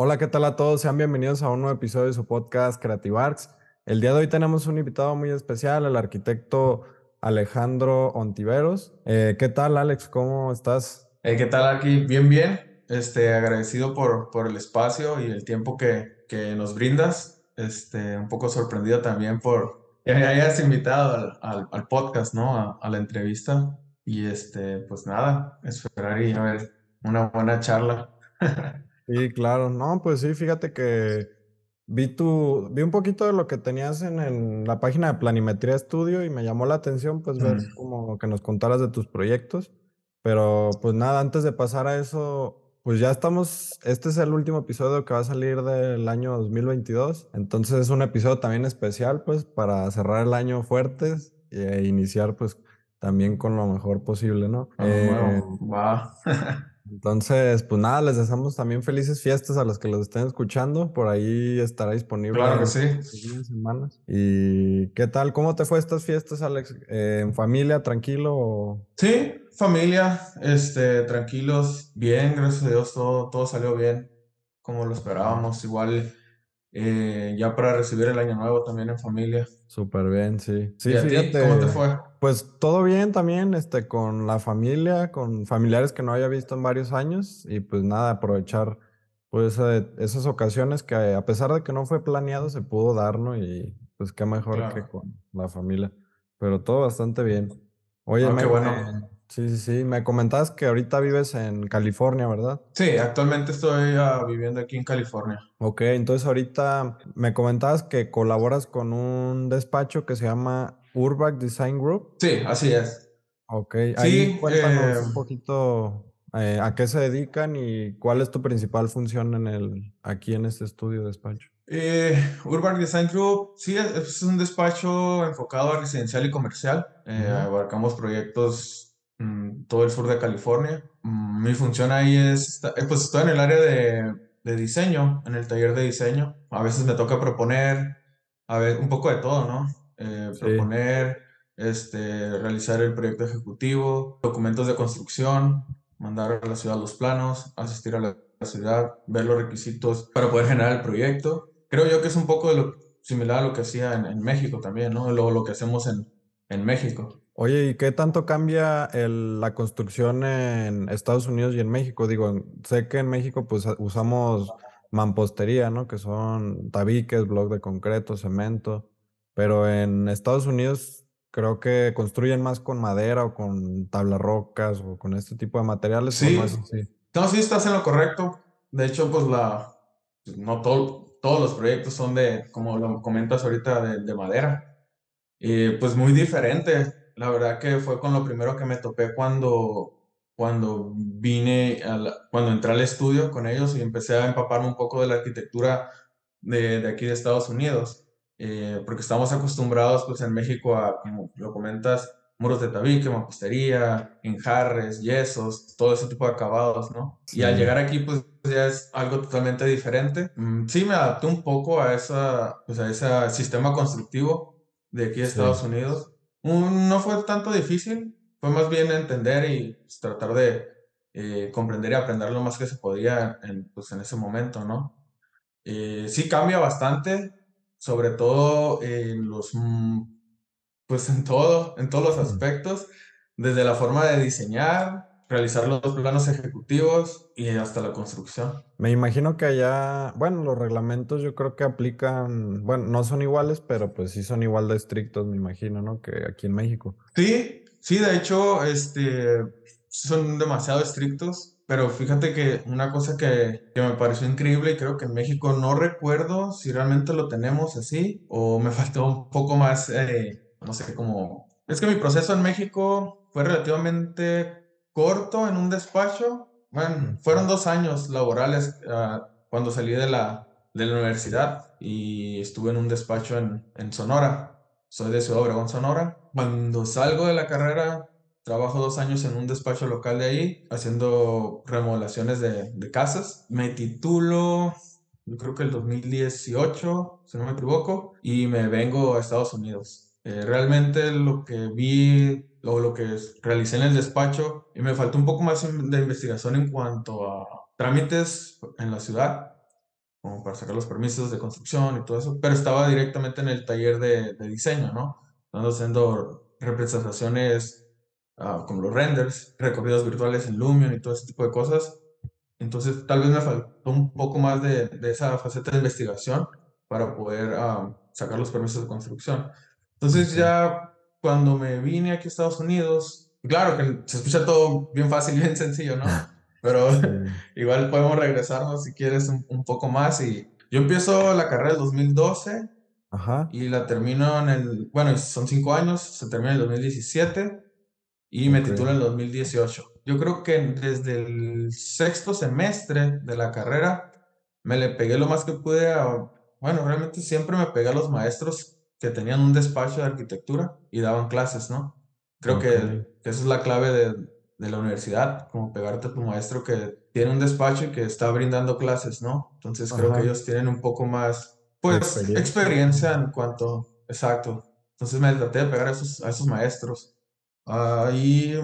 Hola, ¿qué tal a todos? Sean bienvenidos a un nuevo episodio de su podcast Creative Arts. El día de hoy tenemos un invitado muy especial, el arquitecto Alejandro Ontiveros. Eh, ¿qué tal, Alex? ¿Cómo estás? Eh, ¿qué tal aquí? Bien, bien. Este, agradecido por, por el espacio y el tiempo que, que nos brindas. Este, un poco sorprendido también por que me hayas invitado al, al, podcast, ¿no? A, a la entrevista. Y este, pues nada, esperar y a ver una buena charla. Sí, claro. No, pues sí, fíjate que vi tu, vi un poquito de lo que tenías en, el- la página de Planimetría Studio y me llamó la atención pues ver Mm, como que nos contaras de tus proyectos. Pero pues nada, antes de pasar a eso, pues ya estamos, este es el último episodio que va a salir del año 2022. Entonces es un episodio también especial pues para cerrar el año fuertes e iniciar pues también con lo mejor posible, ¿no? algo Eh, nuevo. Va. entonces, pues nada, les deseamos también felices fiestas a los que los estén escuchando. Por ahí estará disponible Claro que sí. semanas. ¿Y qué tal? ¿Cómo te fue estas fiestas, Alex? Eh, ¿en familia, tranquilo? o- Sí, familia, este, tranquilos, bien, gracias a Dios, todo, todo salió bien, como lo esperábamos. Igual, eh, ya para recibir el año nuevo también en familia. Súper bien, sí. ¿Y Sí, a ti? ¿Cómo te fue? pues todo bien también, este, con la familia, con familiares que no había visto en varios años y pues nada, aprovechar pues eh, esas ocasiones que a pesar de que no fue planeado se pudo dar, ¿no? Y pues qué mejor que con la familia, pero todo bastante bien. Oye, Ah, me, qué bueno. Sí, sí, sí, me comentabas que ahorita vives en California, ¿verdad? Sí, actualmente estoy ah, viviendo aquí en California. Ok, entonces ahorita me comentabas que colaboras con un despacho que se llama Urbac Design Group. Sí, así es. Ok, ahí Sí, eh, cuéntanos un poquito eh, a qué se dedican y cuál es tu principal función en el, aquí en este estudio de despacho. eh, Urban Design Group, sí, es, es un despacho enfocado a residencial y comercial. Eh, abarcamos proyectos mm, todo el sur de California. Mm, mi función ahí es, eh, pues estoy en el área de, de diseño, en el taller de diseño. A veces me toca proponer, a ver, un poco de todo, ¿no? Eh, Sí, proponer, este, realizar el proyecto ejecutivo, documentos de construcción, mandar a la ciudad los planos, asistir a la la ciudad, ver los requisitos para poder generar el proyecto. Creo yo que es un poco de lo similar a lo que hacía en, en México también, ¿no? Lo, lo que hacemos en, en México. Oye, ¿y qué tanto cambia el- la construcción en Estados Unidos y en México? Digo, sé que en México pues a- usamos mampostería, ¿no? Que son tabiques, bloc de concreto, cemento, pero en Estados Unidos creo que construyen más con madera o con tablas rocas o con este tipo de materiales, ¿o no es Sí, así? no, sí estás en lo correcto. De hecho, pues la, no todo, todos los proyectos son de, como lo comentas ahorita, de, de madera. Y pues muy diferente. La verdad que fue con lo primero que me topé cuando, cuando vine, a la- cuando entré al estudio con ellos y empecé a empaparme un poco de la arquitectura de, de aquí de Estados Unidos. Eh, porque estamos acostumbrados pues en México a, como lo comentas, muros de tabique, mampostería, enjarres, yesos, todo ese tipo de acabados, ¿no? Y al Sí, llegar aquí pues ya es algo totalmente diferente. Mm, sí me adapté un poco a esa, pues a ese sistema constructivo de aquí de sí. Estados Unidos. No fue tanto difícil, fue más bien entender y pues, tratar de eh, comprender y aprender lo más que se podía en, pues, en ese momento, ¿no? Eh, sí cambia bastante, sobre todo en los, mm, pues en todo, en todos los aspectos, desde la forma de diseñar, realizar los planos ejecutivos y hasta la construcción. Me imagino que allá, bueno, los reglamentos yo creo que aplican, bueno, no son iguales, pero pues sí son igual de estrictos, me imagino, ¿no? Que aquí en México. Sí, sí, de hecho, este, son demasiado estrictos, pero fíjate que una cosa que, que me pareció increíble y creo que en México no recuerdo si realmente lo tenemos así o me faltó un poco más, eh, no sé, como... Es que mi proceso en México fue relativamente corto en un despacho. Bueno, fueron dos años laborales, ah, cuando salí de la, de la universidad y estuve en un despacho en, en Sonora. Soy de Ciudad Obregón, Sonora. Cuando salgo de la carrera, trabajo dos años en un despacho local de ahí, haciendo remodelaciones de, de casas. Me titulo, yo creo que el 2018, si no me equivoco, y me vengo a Estados Unidos. Eh, realmente lo que vi o lo que realicé en el despacho, y me faltó un poco más de investigación en cuanto a trámites en la ciudad como para sacar los permisos de construcción y todo eso, pero estaba directamente en el taller de, de diseño, ¿no? Estando haciendo representaciones uh, como los renders, recorridos virtuales en Lumion y todo ese tipo de cosas. Entonces, tal vez me faltó un poco más de, de esa faceta de investigación para poder uh, sacar los permisos de construcción. Entonces, ya cuando me vine aquí a Estados Unidos, claro que se escucha todo bien fácil bien sencillo, ¿no? Pero sí. igual podemos regresarnos si quieres un, un, poco más. Y yo empiezo la carrera en 2012 Ajá. y la termino en el, bueno, son cinco años, se termina en el 2017 y me Ok. titulo en el 2018. Yo creo que desde el sexto semestre de la carrera me le pegué lo más que pude a, bueno, realmente siempre me pegué a los maestros que tenían un despacho de arquitectura y daban clases, ¿no? Creo que, que esa es la clave de, de la universidad, como pegarte a tu maestro que tiene un despacho y que está brindando clases, ¿no? Entonces creo que ellos tienen un poco más, pues, Experiencia. experiencia en cuanto, exacto. Entonces me traté de pegar a esos, a esos maestros. Ahí,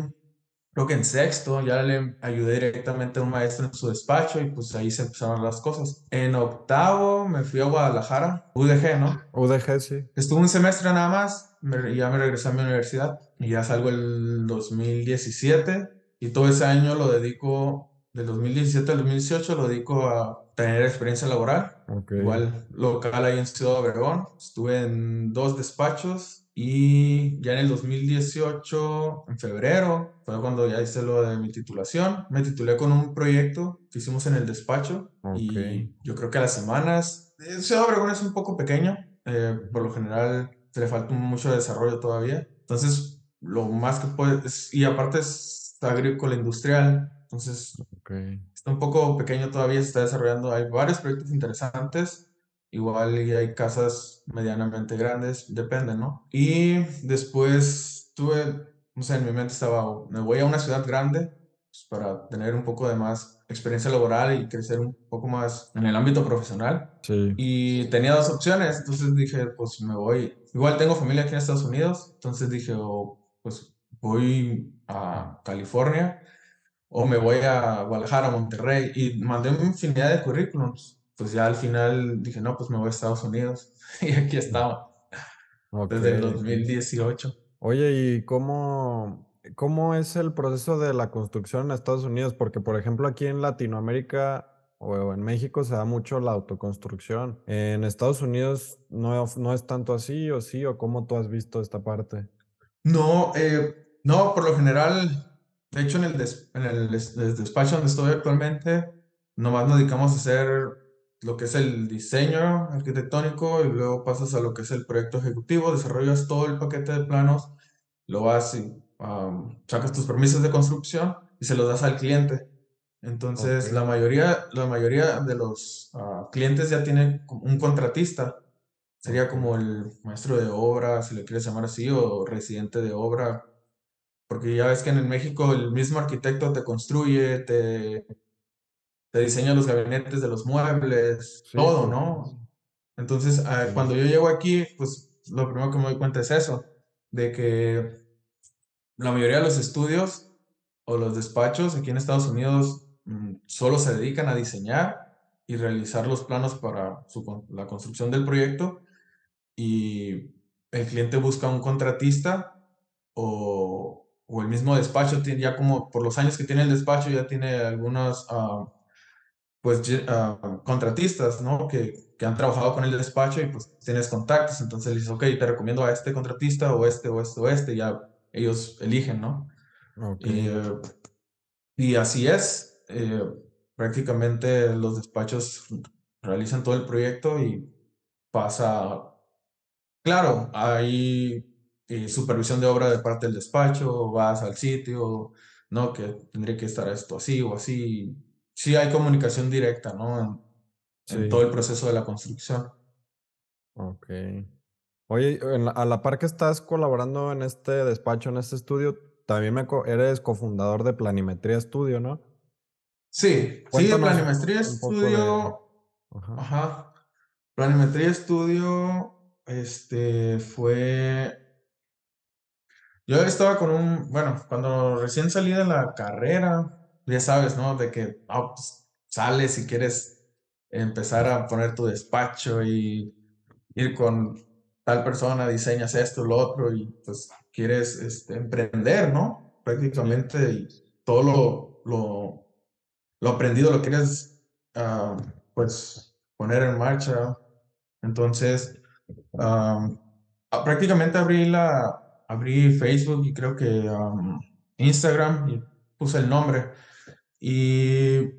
creo que en sexto ya le ayudé directamente a un maestro en su despacho y pues ahí se empezaron las cosas. En octavo me fui a Guadalajara, UDG, ¿no? UDG, sí. Estuve un semestre nada más me- y ya me regresé a mi universidad y ya salgo el 2017 y todo ese año lo dedico, del 2017 al 2018 lo dedico a tener experiencia laboral. Ok. Igual local ahí en Ciudad Obregón. Estuve en dos despachos y ya en el 2018, en febrero, fue cuando ya hice lo de mi titulación. Me titulé con un proyecto que hicimos en el despacho Ok. y yo creo que a las semanas, eh, Ciudad Obregón es un poco pequeño, eh, por lo general se le falta mucho desarrollo todavía. Entonces, lo más que puedes, y aparte es agrícola industrial, entonces Ok. está un poco pequeño todavía, se está desarrollando. Hay varios proyectos interesantes, igual y hay casas medianamente grandes, depende, ¿no? Y después tuve, no sé, en mi mente estaba, me voy a una ciudad grande pues, para tener un poco de más experiencia laboral y crecer un poco más en el ámbito profesional. Sí. Y tenía dos opciones, entonces dije, pues me voy. Igual tengo familia aquí en Estados Unidos, entonces dije, oh, pues voy a California o me voy a Guadalajara, Monterrey, y mandé una infinidad de currículums. Pues ya al final dije, no, pues me voy a Estados Unidos. Y aquí estaba, desde el sí. 2018. Oye, ¿y cómo, cómo es el proceso de la construcción en Estados Unidos? Porque, por ejemplo, aquí en Latinoamérica o en México se da mucho la autoconstrucción. En Estados Unidos no, no es tanto así, o sí, o cómo tú has visto esta parte. No, eh, no, por lo general, de hecho en el, des- en el des- des- despacho donde estoy actualmente, nomás nos dedicamos a hacer lo que es el diseño arquitectónico y luego pasas a lo que es el proyecto ejecutivo, desarrollas todo el paquete de planos, lo vas y sacas tus permisos de construcción y se los das al cliente. Entonces, la mayoría, la mayoría de los ah, clientes ya tienen un contratista. Sería como el maestro de obra, si le quieres llamar así, o residente de obra. Porque ya ves que en México el mismo arquitecto te construye, te, te diseña los gabinetes de los muebles, Sí, todo. ¿no? Entonces, ah, cuando yo llego aquí, pues lo primero que me doy cuenta es eso, de que la mayoría de los estudios o los despachos aquí en Estados Unidos mm, solo se dedican a diseñar y realizar los planos para su la construcción del proyecto y el cliente busca un contratista o, o el mismo despacho tiene ya como por los años que tiene el despacho ya tiene algunos ah, pues ah, contratistas, ¿no? Que, que han trabajado con el despacho y pues tienes contactos, entonces le dices, ok, te recomiendo a este contratista o este o este o este, ya ellos eligen, ¿no? Ok. Y, eh, y así es, eh, prácticamente los despachos realizan todo el proyecto y pasa Claro, hay eh, supervisión de obra de parte del despacho, vas al sitio, ¿no? Que tendría que estar esto así o así. Sí hay comunicación directa, ¿no? En, en todo Sí. el proceso de la construcción. Ok. Oye, la- a la par que estás colaborando en este despacho, en este estudio, también me eres cofundador de Planimetría Estudio, ¿no? Sí, sí, de Cuéntanos Planimetría poco de... Estudio, Ajá. ajá. Planimetría Estudio, este, fue... Yo estaba con un, bueno, cuando recién salí de la carrera, ya sabes, ¿no? De que ah, pues, sales y quieres empezar a poner tu despacho y ir con tal persona, diseñas esto, lo otro, y pues quieres este, emprender, ¿no? Prácticamente, todo lo, lo, lo aprendido lo quieres, ah, pues, poner en marcha. Entonces, ah, prácticamente abrí la, abrí Facebook y creo que um, Instagram y puse el nombre y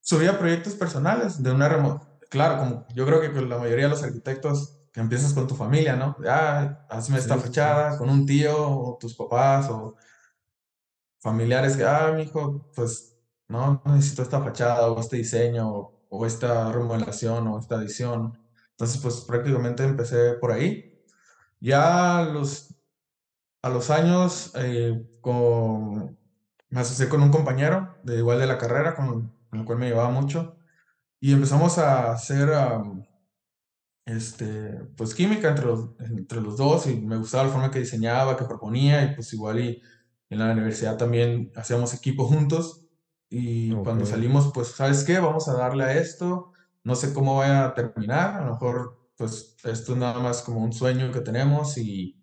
subía proyectos personales de una remota. Claro, como yo creo que con la mayoría de los arquitectos que empiezas con tu familia, ¿no? Ah, hazme esta sí, sí, sí. fachada con un tío o tus papás o familiares que, ah, mi hijo, pues no necesito esta fachada o este diseño o, o esta remodelación o esta edición. Entonces, pues prácticamente empecé por ahí. Ya los a los años eh, con, me asocié con un compañero de igual de la carrera, con, con el cual me llevaba mucho, y empezamos a hacer um, este, pues química entre los, entre los dos, y me gustaba la forma que diseñaba, que proponía, y pues igual y en la universidad también hacíamos equipo juntos, y cuando salimos, pues, ¿sabes qué? Vamos a darle a esto, no sé cómo vaya a terminar, a lo mejor, pues, esto es nada más como un sueño que tenemos, y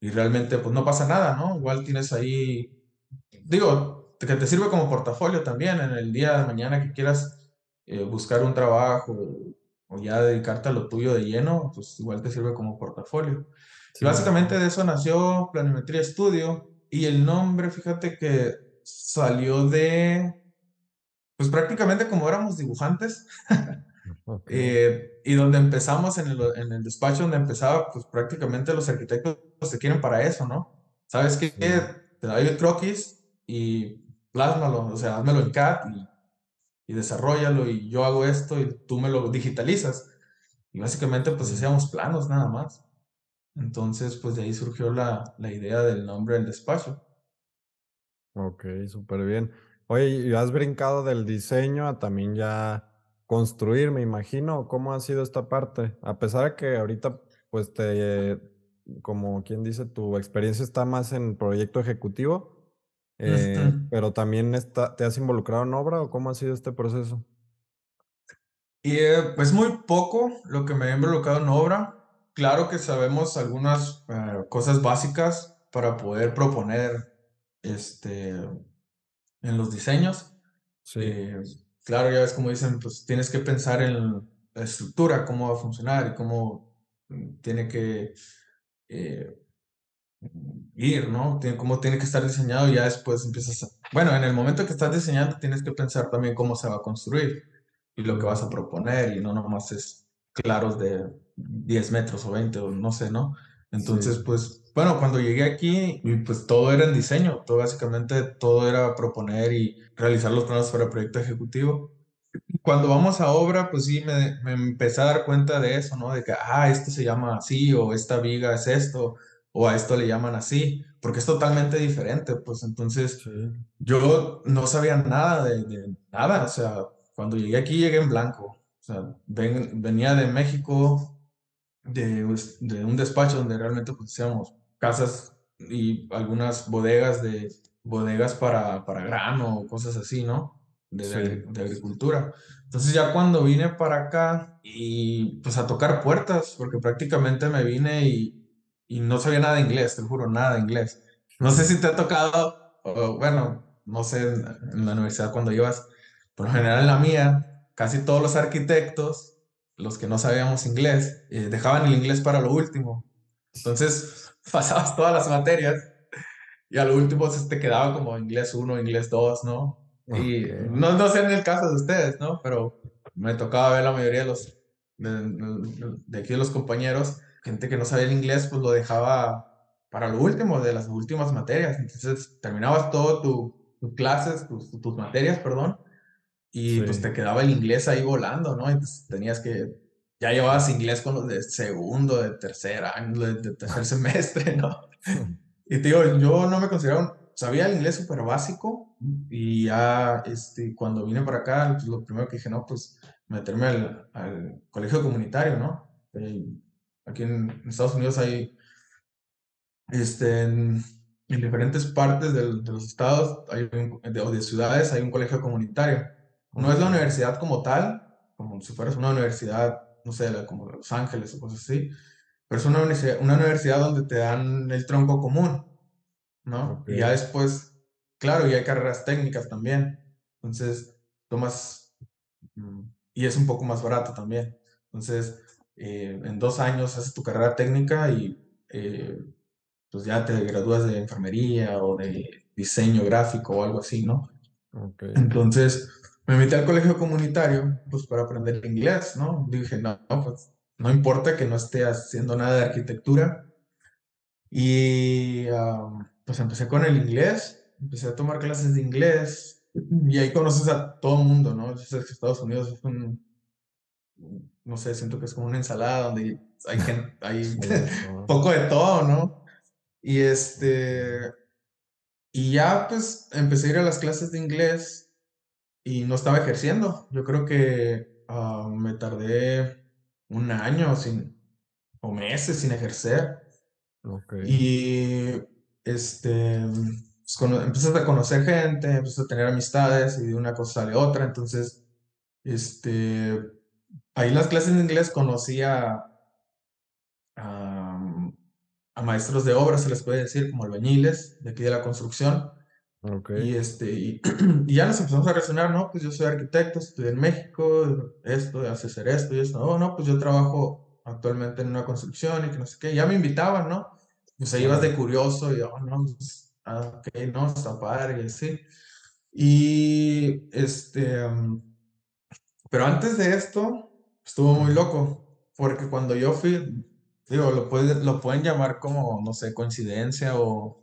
y realmente pues no pasa nada, ¿no? Igual tienes ahí, digo, que te sirve como portafolio también en el día de mañana que quieras eh, buscar un trabajo o ya dedicarte a lo tuyo de lleno, pues igual te sirve como portafolio. Y sí, sí, básicamente de eso nació Planimetría Estudio y el nombre, fíjate que salió de, pues prácticamente como éramos dibujantes, Ok, eh, y donde empezamos en el, en el despacho donde empezaba, pues prácticamente los arquitectos se quieren para eso, ¿no? ¿Sabes qué? sí, Te doy el croquis y plásmalo, o sea, házmelo en CAD y, desarrollalo y yo hago esto y tú me lo digitalizas. Y básicamente pues hacíamos planos nada más. Entonces pues de ahí surgió la, la idea del nombre del despacho. Ok, súper bien. Oye, ¿y has brincado del diseño a también ya construir, me imagino? ¿Cómo ha sido esta parte? A pesar de que ahorita, pues te, como quien dice, tu experiencia está más en proyecto ejecutivo, Eh, pero también está, ¿te has involucrado en obra o cómo ha sido este proceso? Y eh, pues muy poco lo que me he involucrado en obra. Claro que sabemos algunas eh, cosas básicas para poder proponer este, en los diseños. Sí, Eh, claro, ya ves como dicen, pues tienes que pensar en la estructura, cómo va a funcionar y cómo mm, tiene que eh, ir, ¿no? Tiene, cómo tiene que estar diseñado y ya después empiezas a... Bueno, en el momento que estás diseñando tienes que pensar también cómo se va a construir y lo que vas a proponer y no nomás es claros de 10 metros o 20 o no sé, ¿no? Entonces, sí, pues, bueno, cuando llegué aquí, pues todo era en diseño, todo básicamente todo era proponer y realizar los planos para el proyecto ejecutivo. Cuando vamos a obra, pues sí, me, me empecé a dar cuenta de eso, ¿no? De que, ah, esto se llama así, o esta viga es esto, o a esto le llaman así, porque es totalmente diferente, pues entonces sí, yo no sabía nada de, de nada, o sea, cuando llegué aquí llegué en blanco, o sea, ven- venía de México, de, us- de un despacho donde realmente pues hacíamos casas y algunas bodegas de bodegas para, para grano, cosas así, ¿no? De, sí, de agricultura. Entonces ya cuando vine para acá y pues a tocar puertas, porque prácticamente me vine y, y no sabía nada de inglés, te juro, nada de inglés. No sé si te ha tocado, o, bueno, no sé en, en la universidad cuando ibas, por lo general en la mía, casi todos los arquitectos los que no sabíamos inglés, eh, dejaban el inglés para lo último. Entonces pasabas todas las materias y a lo último se te quedaba como inglés uno inglés dos ¿no? ok, Y no, no sé en el caso de ustedes, ¿no? Pero me tocaba ver la mayoría de los, de, de, de aquí de los compañeros, gente que no sabía el inglés, pues lo dejaba para lo último, de las últimas materias. Entonces terminabas todo tu, tus clases, tus, tus materias, perdón, y pues sí, te quedaba el inglés ahí volando, ¿no? Pues tenías que, ya llevabas inglés con los de segundo, de tercer año, de, de tercer semestre, ¿no? Y te digo, yo no me consideraba, un- sabía el inglés súper básico y ya este, cuando vine para acá, pues, lo primero que dije, no, pues meterme al, al colegio comunitario, ¿no? Eh, aquí en Estados Unidos hay este, en, en diferentes partes del- de los estados hay un- de, o de ciudades hay un colegio comunitario. No es la universidad como tal, como si fueras una universidad, no sé, como Los Ángeles o cosas así, pero es una universidad, una universidad donde te dan el tronco común, ¿no? Y ya después, claro, y hay carreras técnicas también, entonces tomas, mm, y es un poco más barato también, entonces eh, en dos años haces tu carrera técnica y eh, pues ya te gradúas de enfermería o de diseño gráfico o algo así, ¿no? Entonces me metí al colegio comunitario pues para aprender inglés, ¿no? Dije, no, pues no importa que no esté haciendo nada de arquitectura. Y pues empecé con el inglés, empecé a tomar clases de inglés y ahí conoces a todo el mundo, ¿no? Yo sé que Estados Unidos es un, no sé, siento que es como una ensalada donde hay, gente, hay poco de todo, ¿no? Y este, y ya pues empecé a ir a las clases de inglés y no estaba ejerciendo. Yo creo que ah, me tardé un año sin, o meses sin ejercer. Y este, pues, cuando empiezas a conocer gente, empiezas a tener amistades y de una cosa sale otra. Entonces, este, ahí en las clases de inglés conocí a, a, maestros de obra, se les puede decir, como albañiles de aquí de la construcción. Y, este, y, ya nos empezamos a relacionar, ¿no? Pues yo soy arquitecto, estoy en México, esto, hace ser esto y esto. Oh, no, pues yo trabajo actualmente en una construcción y que no sé qué. Ya me invitaban, ¿no? O sea, ibas de curioso y, oh, no, pues, ah, ok, no, está padre y así. Y, este, pero antes de esto, estuvo muy loco, porque cuando yo fui, digo, lo, puede, lo pueden llamar como, no sé, coincidencia o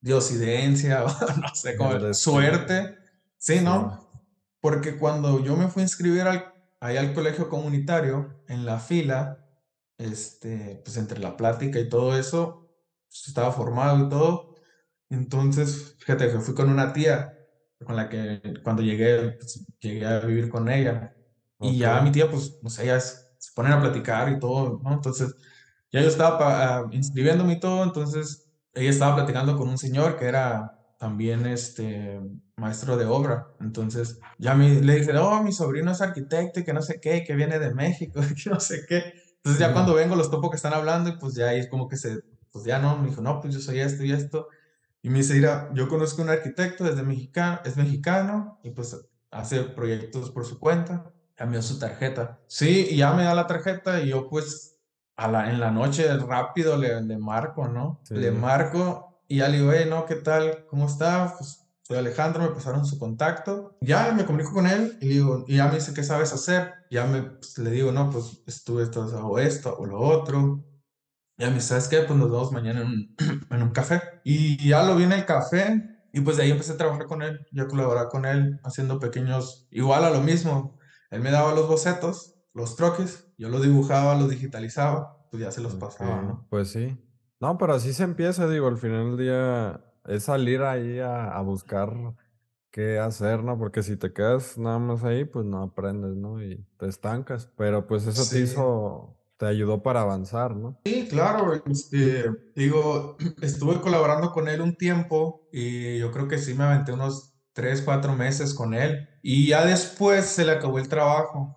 diosidencia, o no sé, como suerte. Sí, ¿no? Porque cuando yo me fui a inscribir al, ahí al colegio comunitario, en la fila, este, pues entre la plática y todo eso, pues, estaba formado y todo. Entonces, fíjate que fui con una tía con la que cuando llegué, pues, llegué a vivir con ella. Y ya mi tía, pues, no sé, ya se ponen a platicar y todo, ¿no? Entonces, ya yo estaba uh, inscribiéndome y todo, entonces ella estaba platicando con un señor que era también este maestro de obra. Entonces, ya me, le dije, oh, mi sobrino es arquitecto y que no sé qué, que viene de México, que no sé qué. Entonces, ya cuando vengo, los topo que están hablando y pues ya ahí es como que se, pues ya no, me dijo, no, pues yo soy esto y esto. Y me dice, mira, yo conozco un arquitecto desde mexicano, es mexicano y pues hace proyectos por su cuenta. Cambió su tarjeta. Sí, y ya me da la tarjeta y yo pues la, en la noche rápido le, le marco, ¿no? Le marco y ya le digo, hey, no, ¿qué tal? ¿Cómo está? Pues soy Alejandro, me pasaron su contacto. Ya me comunico con él y, digo, y ya me dice, ¿qué sabes hacer? Ya me, pues, le digo, no, pues estuve esto, hago esto o lo otro. Ya me dice, ¿sabes qué? Pues nos vemos mañana en un, en un café. Y ya lo vi en el café y pues de ahí empecé a trabajar con él, yo colaborar con él haciendo pequeños, igual a lo mismo. Él me daba los bocetos, los troques yo lo dibujaba, lo digitalizaba, pues ya se los pasaba, ¿no? Pues sí. No, pero así se empieza, digo, al final del día es salir ahí a, buscar qué hacer, ¿no? Porque si te quedas nada más ahí, pues no aprendes, ¿no? Y te estancas. Pero pues eso te hizo, te ayudó para avanzar, ¿no? Sí, claro. Este, digo, estuve colaborando con él un tiempo y yo creo que sí me aventé unos tres, cuatro meses con él. Y ya después se le acabó el trabajo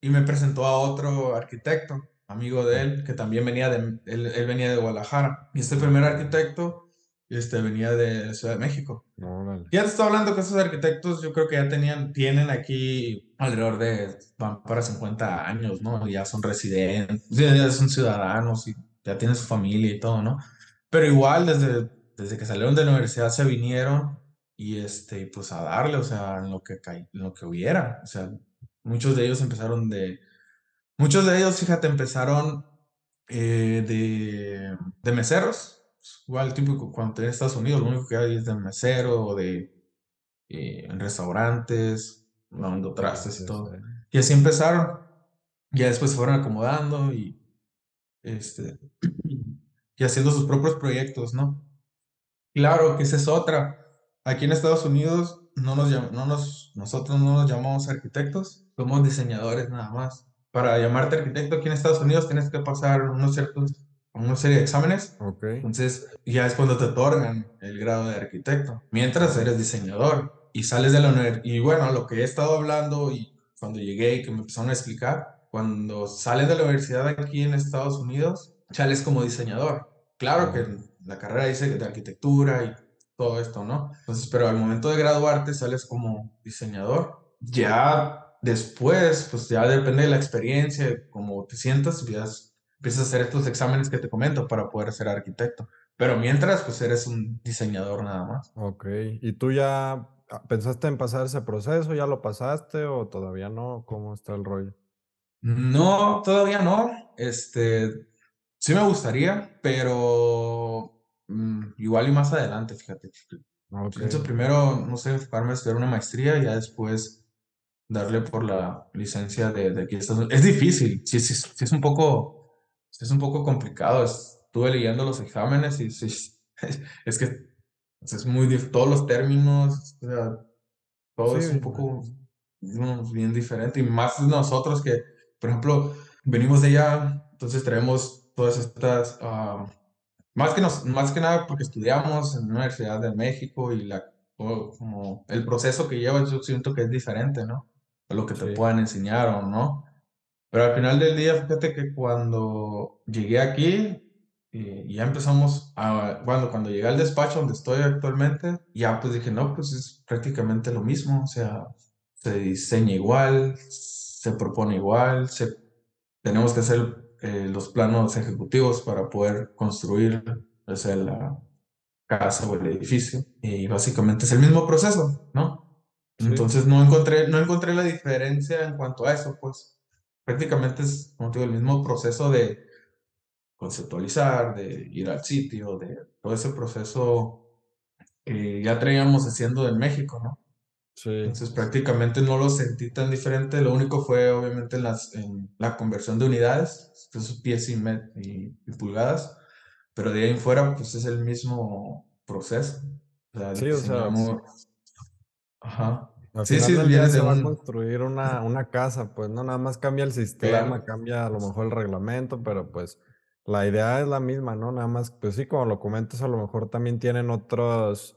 y me presentó a otro arquitecto, amigo de él, que también venía de, él, venía de Guadalajara. Y este primer arquitecto este, venía de Ciudad de México. Ya te estaba hablando que esos arquitectos yo creo que ya tenían, tienen aquí alrededor de, van para 50 años, ¿no? Ya son residentes, ya son ciudadanos y ya tienen su familia y todo, ¿no? Pero igual desde, desde que salieron de la universidad se vinieron y este, pues a darle, o sea, en lo que, en lo que hubiera, o sea, Muchos de ellos empezaron de... Muchos de ellos, fíjate, empezaron eh, de, de, meseros. Igual típico cuando en Estados Unidos, lo único que hay es de mesero de eh, en restaurantes, lavando trastes y todo. Y así empezaron. Ya después se fueron acomodando y, este, y haciendo sus propios proyectos, ¿no? Claro que esa es otra. Aquí en Estados Unidos no nos, no nos, nosotros no nos llamamos arquitectos, somos diseñadores nada más. Para llamarte arquitecto aquí en Estados Unidos tienes que pasar unos ciertos, una serie de exámenes. Okay. Entonces ya es cuando te otorgan el grado de arquitecto. Mientras eres diseñador y sales de la universidad. Y bueno, lo que he estado hablando y cuando llegué y que me empezaron a explicar, cuando sales de la universidad aquí en Estados Unidos, sales como diseñador. Claro que la carrera dice de arquitectura y todo esto, ¿no? Entonces, pero al momento de graduarte sales como diseñador. Ya después, pues ya depende de la experiencia, cómo te sientas, ya empiezas a hacer estos exámenes que te comento para poder ser arquitecto. Pero mientras, pues eres un diseñador nada más. Ok. ¿Y tú ya pensaste en pasar ese proceso? ¿Ya lo pasaste o todavía no? ¿Cómo está el rollo? No, todavía no. Este, sí me gustaría, pero mm, igual y más adelante, fíjate. Ok. Pienso primero, no sé, enfocarme a estudiar una maestría y ya después darle por la licencia de, de aquí. Es difícil, sí, sí, sí es un poco, es un poco complicado. Estuve leyendo los exámenes y sí, es que es muy dif- todos los términos, o sea, todo Sí, es un poco no, bien diferente y más nosotros que, por ejemplo, venimos de allá, entonces traemos todas estas, ah, más que, nos, más que nada porque estudiamos en la Universidad de México y la, todo como el proceso que lleva, yo siento que es diferente, ¿no? A lo que te Sí. puedan enseñar o no. Pero al final del día, fíjate que cuando llegué aquí y ya empezamos a, bueno, cuando llegué al despacho donde estoy actualmente, ya pues dije, no, pues es prácticamente lo mismo, o sea, se diseña igual, se propone igual, se, tenemos que hacer eh, los planos ejecutivos para poder construir, o sea, la casa o el edificio, y básicamente es el mismo proceso, ¿no? Sí. Entonces no encontré, no encontré la diferencia en cuanto a eso, pues prácticamente es, como digo, el mismo proceso de conceptualizar, de ir al sitio, de todo ese proceso que ya traíamos haciendo en México, ¿no? Sí. Entonces prácticamente no lo sentí tan diferente, lo único fue obviamente en, las, en la conversión de unidades, esos pies y, met- y, y pulgadas, pero de ahí en fuera pues es el mismo proceso, o sea, Sí, o sea, diseñamos, ajá, al sí, sí, día se va a un, construir una, una casa, pues no nada más cambia el sistema, claro, cambia a lo mejor el reglamento, pero pues la idea es la misma, ¿no? Nada más, pues sí, como lo comentas, a lo mejor también tienen otros,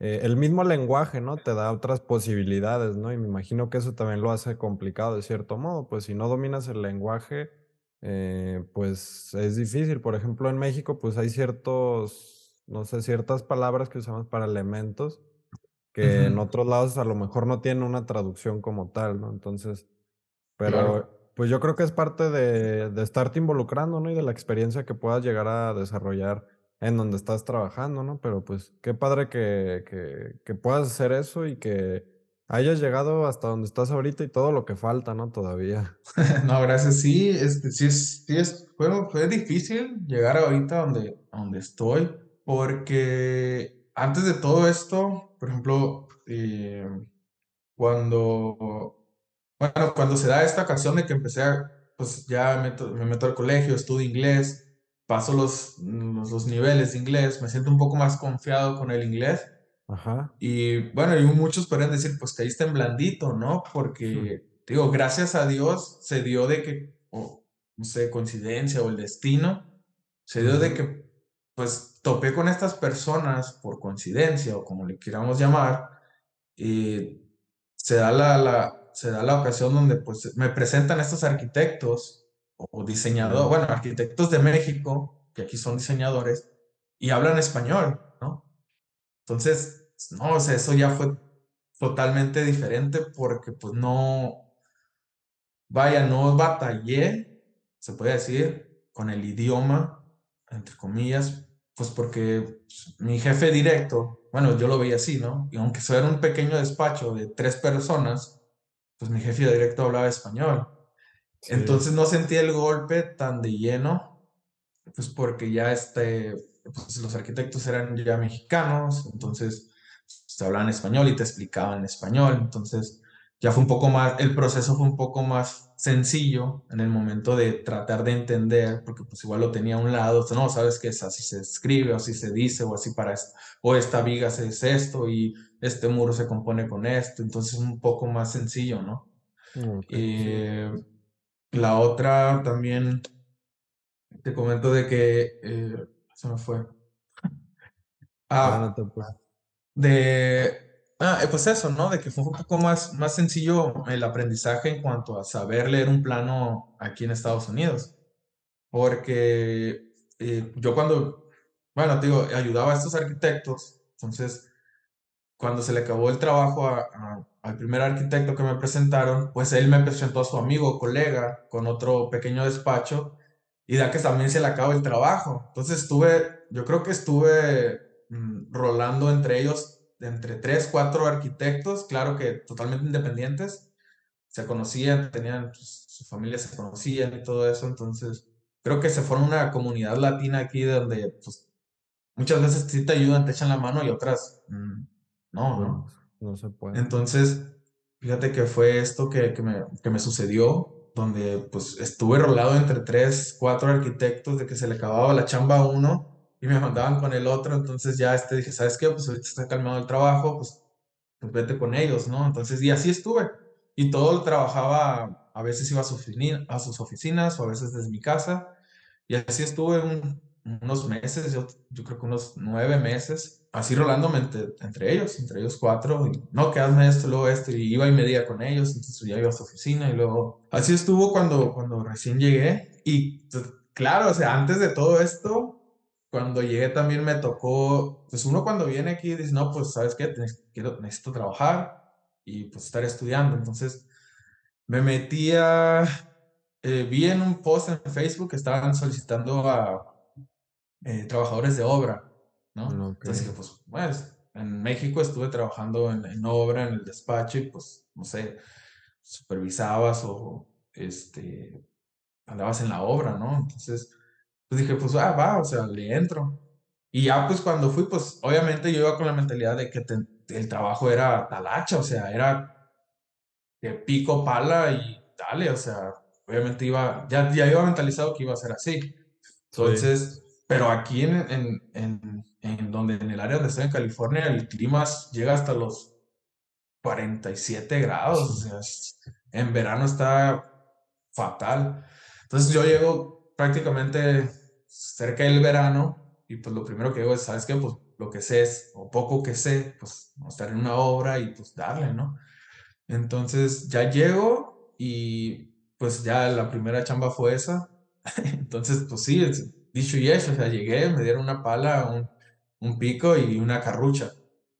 eh, el mismo lenguaje, ¿no? Te da otras posibilidades, ¿no? Y me imagino que eso también lo hace complicado de cierto modo, pues si no dominas el lenguaje, eh, pues es difícil. Por ejemplo, en México, pues hay ciertos, no sé, ciertas palabras que usamos para elementos que en otros lados a lo mejor no tienen una traducción como tal, ¿no? Entonces, claro. Pues yo creo que es parte de, de estarte involucrando, ¿no? Y de la experiencia que puedas llegar a desarrollar en donde estás trabajando, ¿no? Pero pues qué padre que, que, que puedas hacer eso y que hayas llegado hasta donde estás ahorita y todo lo que falta, ¿no? Todavía. No, gracias. Sí, este, sí es, sí es, fue, fue difícil llegar ahorita donde, donde estoy, porque antes de todo esto, por ejemplo, eh, cuando, bueno, cuando se da esta ocasión de que empecé a, pues ya meto- me meto al colegio, estudio inglés, paso los, los, los niveles de inglés, me siento un poco más confiado con el inglés. Ajá. Y bueno, y muchos podrían decir, pues caíste en blandito, ¿no? Porque, digo, gracias a Dios se dio de que, o no sé, coincidencia o el destino, se dio de que, pues, topé con estas personas por coincidencia o como le queramos llamar, y se da la, la, se da la ocasión donde, pues, me presentan estos arquitectos o diseñadores, bueno, arquitectos de México, que aquí son diseñadores, y hablan español, ¿no? Entonces, no, o sea, eso ya fue totalmente diferente porque pues no, vaya, no batallé, se puede decir, con el idioma, entre comillas, pues porque pues, mi jefe directo, bueno, yo lo veía así, ¿no? Y aunque eso era un pequeño despacho de tres personas, pues mi jefe directo hablaba español. sí, Entonces no sentí el golpe tan de lleno, pues porque ya este, pues los arquitectos eran ya mexicanos, entonces se hablaban español y te explicaban en español, entonces ya fue un poco más, el proceso fue un poco más sencillo en el momento de tratar de entender, porque pues igual lo tenía a un lado, no, sabes que es así se escribe, o así se dice, o así para esto, o esta viga es esto, y este muro se compone con esto, entonces un poco más sencillo, ¿no? ok, sí. Eh, la otra también te comento de que eh, se me fue. Ah, Ah, de Ah, eh, pues eso, ¿no? De que fue un poco más, más sencillo el aprendizaje en cuanto a saber leer un plano aquí en Estados Unidos. Porque eh, yo cuando, bueno, te digo, ayudaba a estos arquitectos, entonces cuando se le acabó el trabajo al primer arquitecto que me presentaron, pues él me presentó a su amigo, colega, con otro pequeño despacho, y da que también se le acabó el trabajo. Entonces estuve, yo creo que estuve mm, rolando entre ellos, entre tres, cuatro arquitectos, claro que totalmente independientes, se conocían, tenían, pues, su familia se conocían y todo eso, entonces creo que se forma una comunidad latina aquí donde pues, muchas veces sí te ayudan, te echan la mano y otras... Mm, no, ¿no? No se puede. Entonces, fíjate que fue esto que, que, me, que me sucedió, donde pues estuve rolado entre tres, cuatro arquitectos de que se le acababa la chamba a uno y me mandaban con el otro, entonces ya este dije, ¿sabes qué? Pues ahorita está calmado el trabajo, pues, pues vete con ellos, ¿no? Entonces, y así estuve. Y todo trabajaba, a veces iba a, su a sus oficinas o a veces desde mi casa. Y así estuve un, unos meses, yo, yo, creo que unos nueve meses, así rolándome entre, ellos, entre ellos cuatro, y, no, que hazme esto, luego esto, y iba y medía con ellos, entonces ya iba a su oficina y luego... Así estuvo cuando, cuando recién llegué y pues, claro, o sea, antes de todo esto, cuando llegué también me tocó, pues uno cuando viene aquí dice, no, pues sabes qué, quiero, necesito trabajar y pues estar estudiando, entonces me metía... Eh, vi en un post en Facebook que estaban solicitando a eh, trabajadores de obra, ¿no? Entonces dije, pues, pues, en México estuve trabajando en, obra, en el despacho, y pues, no sé, supervisabas o, este, andabas en la obra, ¿no? Entonces, pues dije, pues, ah, va, o sea, le entro. Y ya, pues, cuando fui, pues, obviamente yo iba con la mentalidad de que el trabajo era talacha, o sea, era de pico, pala y dale, o sea, obviamente iba, ya, ya iba mentalizado que iba a ser así. Entonces, pero aquí en, en, en, en, donde, en el área donde estoy en California, el clima llega hasta los 47 grados. O sea, en verano está fatal. Entonces yo llego prácticamente cerca del verano y pues lo primero que digo es, ¿sabes qué? Pues lo que sé es, o poco que sé, pues estar en una obra y pues darle, ¿no? Entonces ya llego y pues ya la primera chamba fue esa. Entonces, pues sí, dicho y hecho, o sea, llegué, me dieron una pala, un, un pico y una carrucha.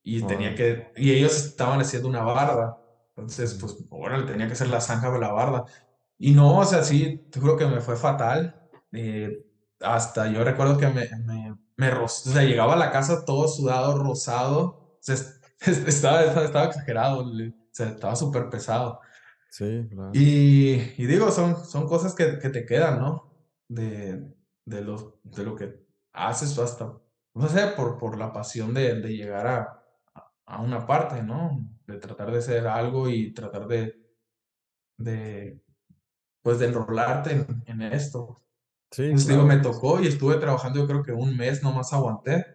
Y tenía que, y ellos estaban haciendo una barda. Entonces, pues, bueno, tenía que hacer la zanja de la barda. Y no, o sea, sí, te juro que me fue fatal. Eh, hasta yo recuerdo que me, me, me o sea, llegaba a la casa todo sudado, rosado. O sea, estaba, estaba, exagerado, o sea, estaba súper pesado. Sí, claro. Y, y, digo, son, son cosas que, que te quedan, ¿no? De, de, lo, de lo que haces hasta, no sé, por, por la pasión de, de llegar a, a, una parte, ¿no? De tratar de ser algo y tratar de, de pues de enrolarte en, en esto. Sí, digo, me tocó y estuve trabajando yo creo que un mes nomás aguanté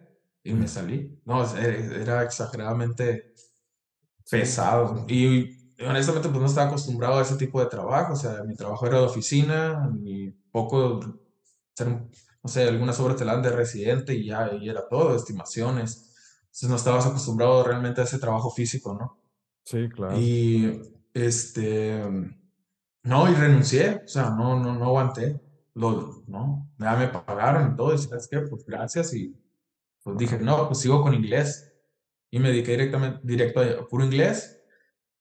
y me salí. No, era exageradamente pesado. Y honestamente pues no estaba acostumbrado a ese tipo de trabajo. O sea, mi trabajo era de oficina y poco no sé, algunas obras te la dan de residente y ya, y era todo, estimaciones. Entonces no estabas acostumbrado realmente a ese trabajo físico, ¿no? Sí, claro. Y este, no, y renuncié, o sea, no, no, no aguanté. Lo, no, ya me pagaron y todo, y sabes qué, pues gracias. Y pues dije, no, pues sigo con inglés. Y me dediqué directamente, directo a puro inglés.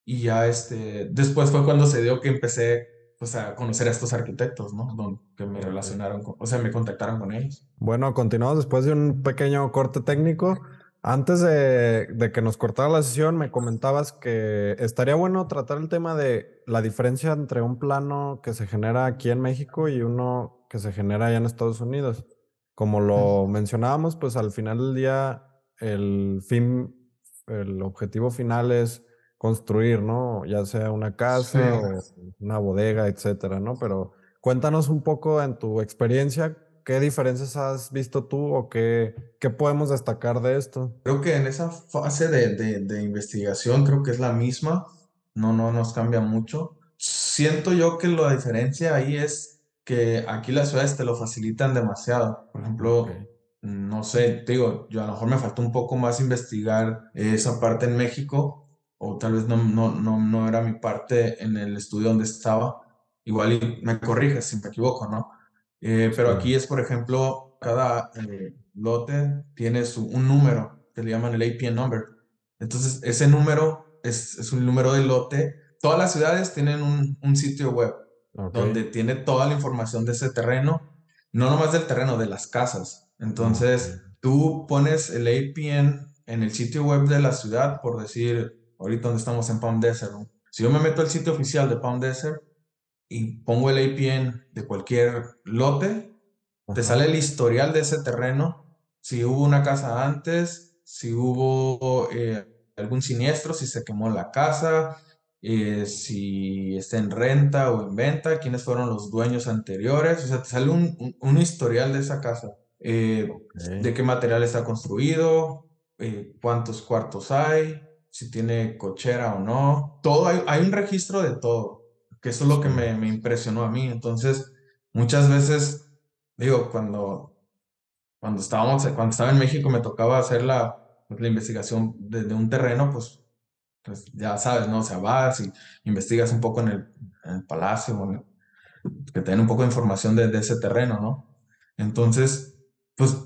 Y ya este, después fue cuando se dio que empecé pues a conocer a estos arquitectos, ¿no? Que me relacionaron, con, o sea, me contactaron con ellos. Bueno, continuamos después de un pequeño corte técnico. Antes de, de, que nos cortara la sesión, me comentabas que estaría bueno tratar el tema de la diferencia entre un plano que se genera aquí en México y uno que se genera allá en Estados Unidos. Como lo mencionábamos, pues al final del día el fin, el objetivo final es construir, ¿no? Ya sea una casa o una bodega, etcétera, ¿no? Pero cuéntanos un poco en tu experiencia, ¿qué diferencias has visto tú o qué, qué podemos destacar de esto? Creo que en esa fase de, de, de investigación creo que es la misma, no, no nos cambia mucho. Siento yo que la diferencia ahí es que aquí las ciudades te lo facilitan demasiado. Por ejemplo, no sé, te digo, yo a lo mejor me faltó un poco más investigar esa parte en México, o tal vez no, no, no, no era mi parte en el estudio donde estaba. Igual y me corriges si me equivoco, ¿no? Eh, pero aquí es, por ejemplo, cada eh, lote tiene su, un número que le llaman el APN number. Entonces, ese número es, es un número de lote. Todas las ciudades tienen un, un sitio web Ok. donde tiene toda la información de ese terreno, no nomás del terreno, de las casas. Entonces, tú pones el APN en el sitio web de la ciudad, por decir, ahorita donde estamos en Palm Desert. ¿no? Si yo me meto al sitio oficial de Palm Desert y pongo el APN de cualquier lote, te Ajá. sale el historial de ese terreno, si hubo una casa antes, si hubo eh, algún siniestro, si se quemó la casa, eh, si está en renta o en venta, quiénes fueron los dueños anteriores, o sea, te sale un, un- un historial de esa casa, eh, de qué material está construido, eh, cuántos cuartos hay, si tiene cochera o no, todo, hay, hay un registro de todo, que eso es lo que me, me impresionó a mí, entonces muchas veces Digo, cuando, cuando estábamos, cuando estaba en México me tocaba hacer la, pues, la investigación de, de un terreno, pues, pues ya sabes, ¿no? O sea, vas y investigas un poco en el, palacio, que te den un poco de información de, de ese terreno, ¿no? Entonces, pues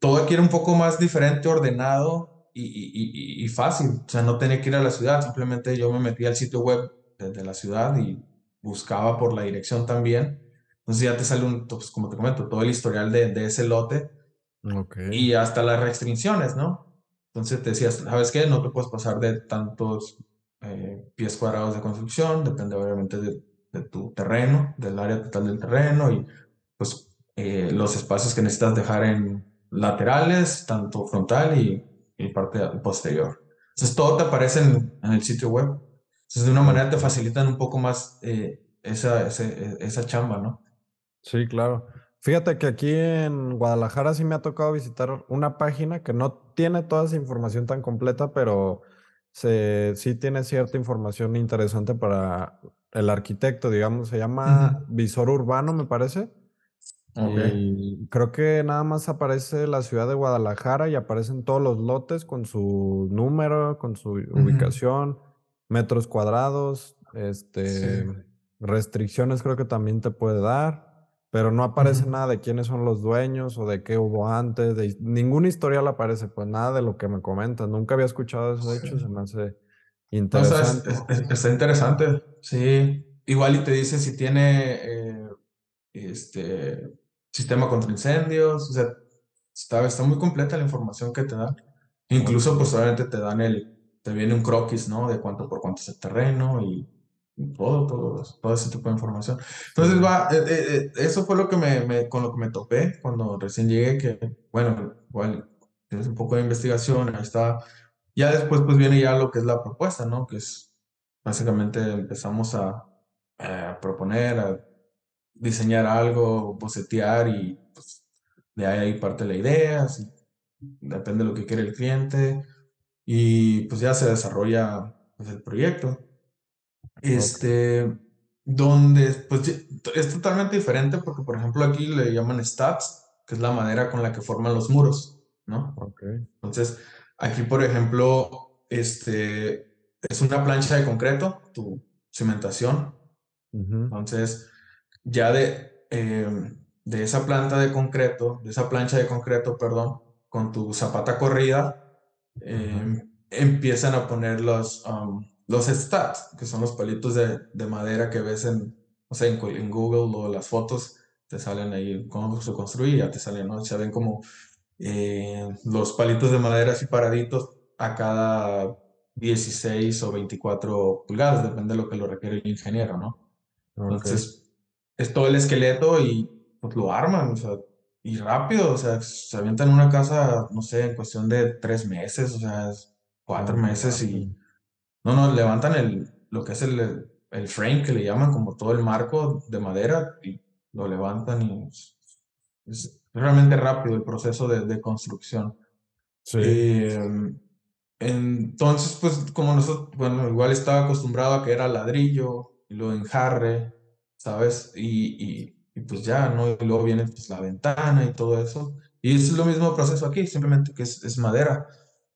todo aquí era un poco más diferente, ordenado y, y- y- fácil. O sea, no tenía que ir a la ciudad, simplemente yo me metía al sitio web de, la ciudad y buscaba por la dirección también. Entonces ya te sale un, pues, como te comento, todo el historial de, de ese lote Ok. y hasta las restricciones, ¿no? Entonces te decías, ¿sabes qué? No te puedes pasar de tantos eh, pies cuadrados de construcción, depende obviamente de, de tu terreno, del área total del terreno y pues eh, los espacios que necesitas dejar en laterales, tanto frontal y, y parte posterior. Entonces todo te aparece en, en el sitio web. Entonces de una manera te facilitan un poco más eh, esa, ese- esa chamba, ¿no? Sí, claro. Fíjate que aquí en Guadalajara sí me ha tocado visitar una página que no tiene toda esa información tan completa, pero se, sí tiene cierta información interesante para el arquitecto, digamos, se llama. Visor Urbano, me parece. Y creo que nada más aparece la ciudad de Guadalajara y aparecen todos los lotes con su número, con su ubicación, metros cuadrados, Sí. este, restricciones creo que también te puede dar, pero no aparece nada de quiénes son los dueños o de qué hubo antes, de, ningún historial aparece, pues nada de lo que me comentas. Nunca había escuchado eso, de hecho, se me hace No, o sea, es- interesante. es- es- está interesante. Sí. Igual y te dice si tiene eh, este sistema contra incendios. O sea, está, está muy completa la información que te dan. Incluso, pues obviamente te dan el, te viene un croquis, ¿no? De cuánto por cuánto es el terreno y, y todo, todo, todo ese tipo de información. Entonces, va, eh, eh, eh, eso fue lo que me, me- con lo que me topé cuando recién llegué, que, bueno, igual tienes un poco de investigación, ahí está ya después pues viene ya lo que es la propuesta, ¿no? Que es básicamente empezamos a, a proponer, a diseñar algo, bocetear y pues de ahí parte la idea, así, depende de lo que quiere el cliente y pues ya se desarrolla pues, el proyecto. ok, Este, donde pues es totalmente diferente porque por ejemplo aquí le llaman stats, que es la madera con la que forman los muros, ¿no? ok, Entonces, aquí, por ejemplo, este, es una plancha de concreto, tu cimentación. ujú, Entonces, ya de, eh, de esa planta de concreto, de esa plancha de concreto, perdón, con tu zapata corrida, eh, empiezan a poner los, um, los stats, que son los palitos de, de madera que ves en, o sea, en, en Google o las fotos, te salen ahí cómo se construye, ya te salen, ¿no? Se ven como eh, los palitos de madera así paraditos a cada 16 o 24 pulgadas, depende de lo que lo requiere el ingeniero, ¿no? Entonces, es todo el esqueleto y pues lo arman, o sea, y rápido, o sea, se avientan una casa, no sé, en cuestión de tres meses, o sea, cuatro meses y, no, no, levantan el, lo que es el, el frame que le llaman como todo el marco de madera y lo levantan y es, es realmente rápido el proceso de, de construcción. Sí, Eh, entonces, pues como nosotros, bueno, igual estaba acostumbrado a que era ladrillo y lo enjarre, ¿sabes? Y, y, y pues ya, ¿no? Y luego viene pues la ventana y todo eso. Y es lo mismo proceso aquí, simplemente que es, es madera.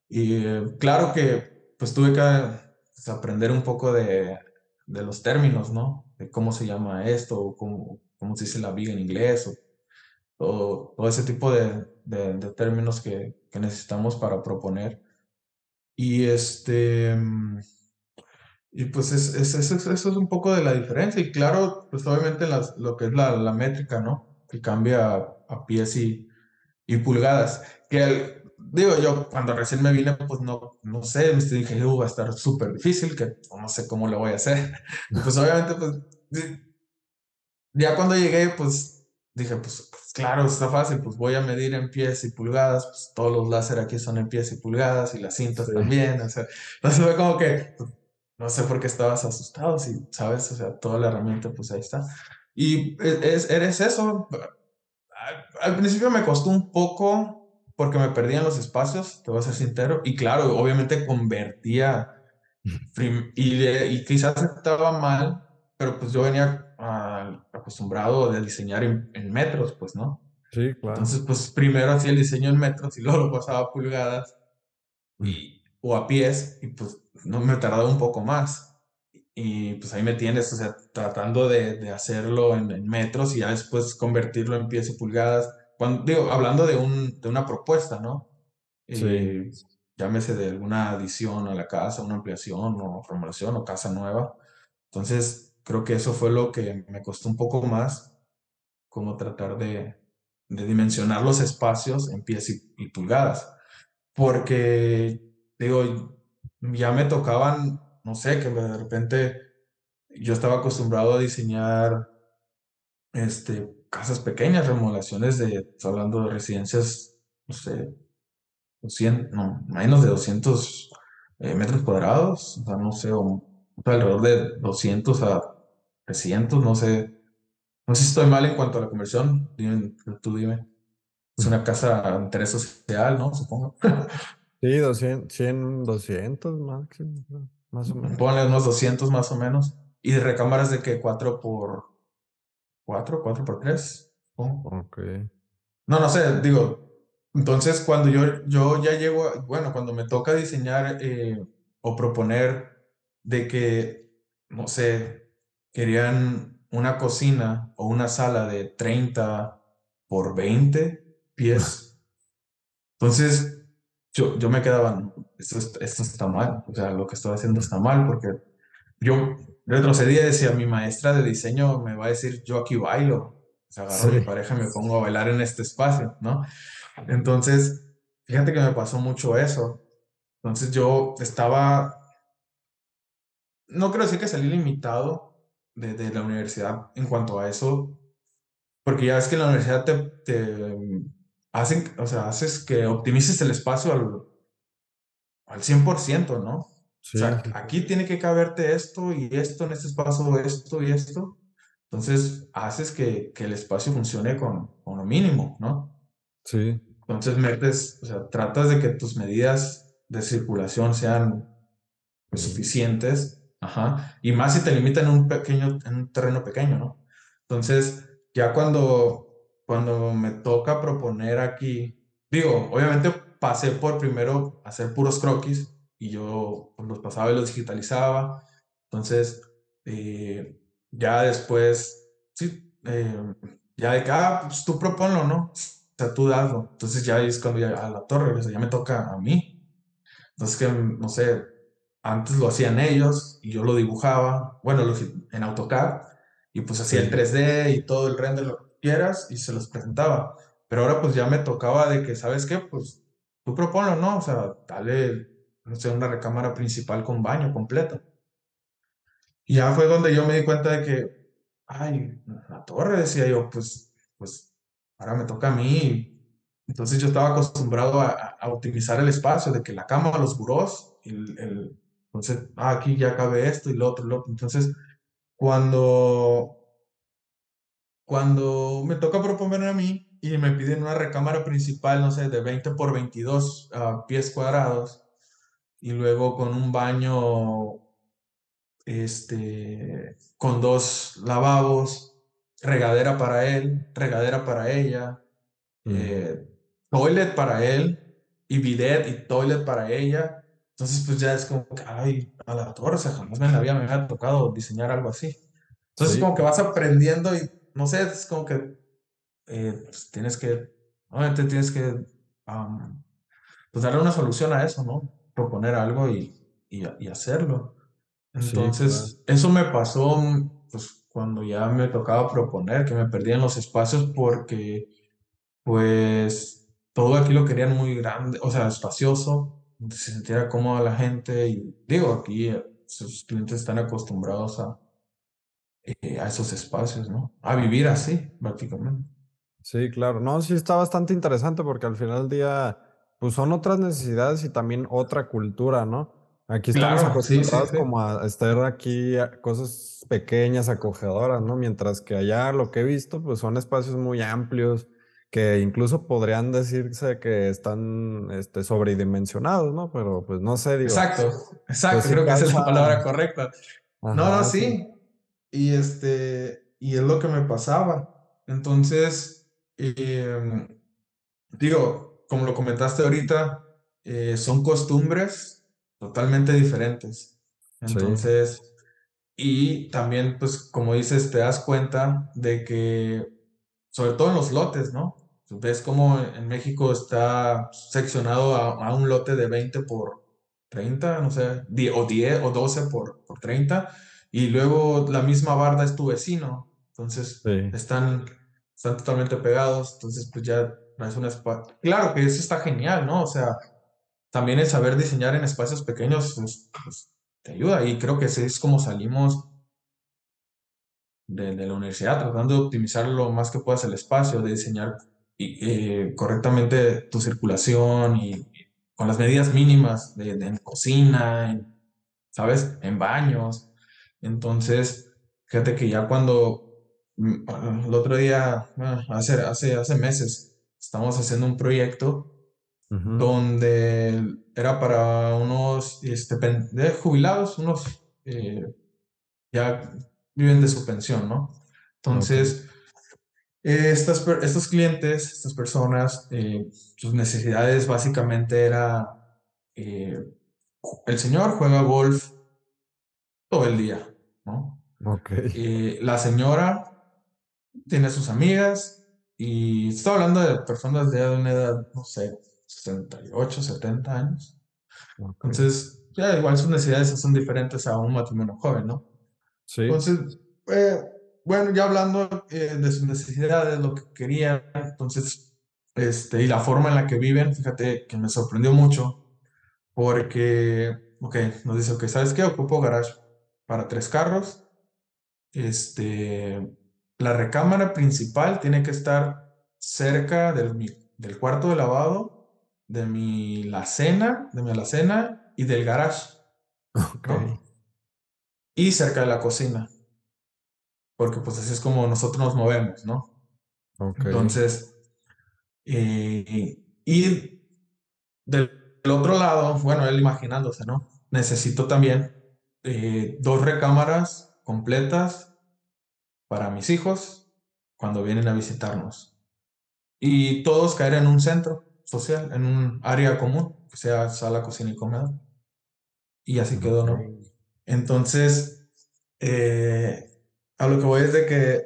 Y eh, claro que pues tuve que pues, aprender un poco de, de, los términos, ¿no? De cómo se llama esto, o cómo, cómo se dice la viga en inglés, o, o ese tipo de, de, de términos que, que, necesitamos para proponer. Y este... Y pues es, es, es, eso es un poco de la diferencia. Y claro, pues obviamente las, lo que es la, la métrica, ¿no? Que cambia a, a pies y, y pulgadas. Que digo yo, cuando recién me vine, pues no, no sé, me dije, uh, va a estar súper difícil, que no sé cómo lo voy a hacer. pues obviamente, pues ya cuando llegué, pues dije, pues, pues, claro, está fácil, pues voy a medir en pies y pulgadas, pues todos los láser aquí son en pies y pulgadas y las cintas sí. también, o sea, entonces fue como que, pues, no sé por qué estabas asustado, si sabes, o sea, toda la herramienta, pues ahí está. Y es, eres eso. Al, al principio me costó un poco porque me perdían los espacios, te voy a ser sincero, y claro, obviamente convertía, y, y quizás estaba mal, pero pues yo venía uh, acostumbrado a diseñar en, en, metros, pues, ¿no? Sí, claro. Entonces, pues primero hacía el diseño en metros y luego lo pasaba a pulgadas y, o a pies, y pues no me tardaba un poco más. Y pues ahí me tienes, o sea, tratando de, de hacerlo en, en, metros y ya después convertirlo en pies y pulgadas. Cuando, digo, hablando de, un, de una propuesta, ¿no? Sí. Eh, llámese de alguna adición a la casa, una ampliación o formulación o casa nueva. Entonces, creo que eso fue lo que me costó un poco más, como tratar de, de dimensionar los espacios en pies y, y pulgadas. Porque, digo, ya me tocaban, no sé, que de repente yo estaba acostumbrado a diseñar este, casas pequeñas, remodelaciones de, hablando de residencias, no sé, 200, no, menos de 200 eh, metros cuadrados, o sea, no sé, o, alrededor de 200 a 300, no sé, no sé si estoy mal en cuanto a la conversión, dime, tú dime. Es una casa de interés social, ¿no? Supongo. Sí, 200, 100, 200 máximo, más o menos. Ponle unos 200 más o menos. Y de recámaras de que 4 por 4, 4 por 3. Oh. Ok. No, no sé, digo, entonces cuando yo, yo ya llego, bueno, cuando me toca diseñar eh, o proponer de que, no sé, querían una cocina o una sala de 30 por 20 pies. Entonces, yo, yo me quedaba, esto, esto está mal, o sea, lo que estoy haciendo está mal, porque yo retrocedía y decía, mi maestra de diseño me va a decir, yo aquí bailo, o sea, agarro sí. a mi pareja y me pongo a bailar en este espacio, ¿no? Entonces, fíjate que me pasó mucho eso. Entonces yo estaba, no quiero decir que salí limitado de, de la universidad en cuanto a eso, porque ya ves que en la universidad te, te hacen, o sea, haces que optimices el espacio al, al 100%, ¿no? Sí. O sea, aquí tiene que caberte esto y esto, en este espacio esto y esto. Entonces, haces que, que el espacio funcione con, con, lo mínimo, ¿no? Sí. Entonces, metes, o sea, tratas de que tus medidas de circulación sean pues, suficientes, ajá, y más si te limitan en un pequeño, en un terreno pequeño, ¿no? Entonces, ya cuando cuando me toca proponer aquí, digo, obviamente pasé por primero hacer puros croquis y yo pues, los pasaba y los digitalizaba. Entonces, eh, ya después, sí, eh, ya de que, ah, pues tú proponlo, ¿no? O sea, tú daslo. Entonces ya es cuando ya a la torre, o sea, ya me toca a mí. Entonces, que, no sé, antes lo hacían ellos y yo lo dibujaba, bueno, lo, en AutoCAD, y pues hacía el 3D y todo el render, quieras y se los presentaba. Pero ahora pues ya me tocaba de que, ¿sabes qué? Pues tú proponlo, ¿no? O sea, dale, no sé, una recámara principal con baño completo. Y ya fue donde yo me di cuenta de que, ay, la torre, decía yo, pues, pues ahora me toca a mí. Entonces yo estaba acostumbrado a, a optimizar el espacio, de que la cama, los burós, el, el, entonces, ah, aquí ya cabe esto y lo otro, lo otro. Entonces, cuando cuando me toca proponer a mí y me piden una recámara principal, no sé, de 20 por 22 uh, pies cuadrados, y luego con un baño este, con dos lavabos, regadera para él, regadera para ella, mm. eh, toilet para él y bidet y toilet para ella. Entonces, pues ya es como que, ay, a la torre, jamás la vida me había tocado diseñar algo así. Entonces, Sí, como que vas aprendiendo y, no sé, es como que eh, pues, tienes que, obviamente tienes que, pues darle una solución a eso, ¿no? Proponer algo y, y, y hacerlo. sí, claro. Entonces, eso me pasó, pues, cuando ya me tocaba proponer, que me perdía en los espacios porque, pues, todo aquí lo querían muy grande, o sea, espacioso, se sintiera cómoda la gente. Y digo, aquí eh, sus clientes están acostumbrados a, eh, a esos espacios, ¿no? A vivir así, prácticamente. Sí, claro. No, sí está bastante interesante porque al final del día, pues son otras necesidades y también otra cultura, ¿no? Aquí estamos Claro, sí, sí, acostumbrados sí. como a estar aquí a cosas pequeñas, acogedoras, ¿no? Mientras que allá lo que he visto, pues son espacios muy amplios que incluso podrían decirse que están, este, sobredimensionados, ¿no? Pero pues no sé, digo, Exacto, pues exacto, creo que esa es la palabra correcta. No, no, sí. Y este, y es lo que me pasaba. Entonces, em, digo, como lo comentaste ahorita, eh, son costumbres totalmente diferentes. Sí, Entonces, y también, pues, como dices, te das cuenta de que, sobre todo en los lotes, ¿no? Ves cómo en México está seccionado a, a un lote de 20 por 30, no sé, die- o 10 o 12 por, por 30, y luego la misma barda es tu vecino, entonces sí. están, están totalmente pegados, entonces pues ya no es un espacio. Claro que eso está genial, ¿no? O sea, también el saber diseñar en espacios pequeños pues, pues, te ayuda, y creo que así es como salimos de, de la universidad, tratando de optimizar lo más que puedas el espacio, de diseñar y, eh, correctamente tu circulación y, y con las medidas mínimas de, de en cocina, en, ¿sabes? En baños. Entonces, fíjate que ya cuando mm, ah, el otro día, ah, hace, hace, hace meses, estamos haciendo un proyecto donde era para unos este, jubilados, unos eh, ya viven de su pensión, ¿no? Entonces, eh, estas, per- estos clientes, estas personas, eh, sus necesidades básicamente era, eh, el señor juega golf todo el día, ¿no? ok, Eh, la señora tiene sus amigas y estoy hablando de personas de una edad, no sé, 68, 70 años. ok. Entonces, ya igual sus necesidades son diferentes a un matrimonio joven, ¿no? Sí, Entonces, eh, bueno, ya hablando eh, de sus necesidades, lo que querían, entonces, este, y la forma en la que viven, fíjate que me sorprendió mucho, porque, ok, nos dice, ok, ¿sabes qué? Ocupo garage para tres carros, este, la recámara principal tiene que estar cerca del, del cuarto de lavado, de mi la cena, de mi alacena y del garage, ok, ¿no? Y cerca de la cocina. porque pues así es como nosotros nos movemos, ¿no? ok. Entonces, eh, y del, del otro lado, bueno, él imaginándose, ¿no? Necesito también eh, dos recámaras completas para mis hijos cuando vienen a visitarnos. Y todos caer en un centro social, en un área común, que sea sala, cocina y comedor. Y así quedó. ¿no? Entonces, eh, a lo que voy es de que,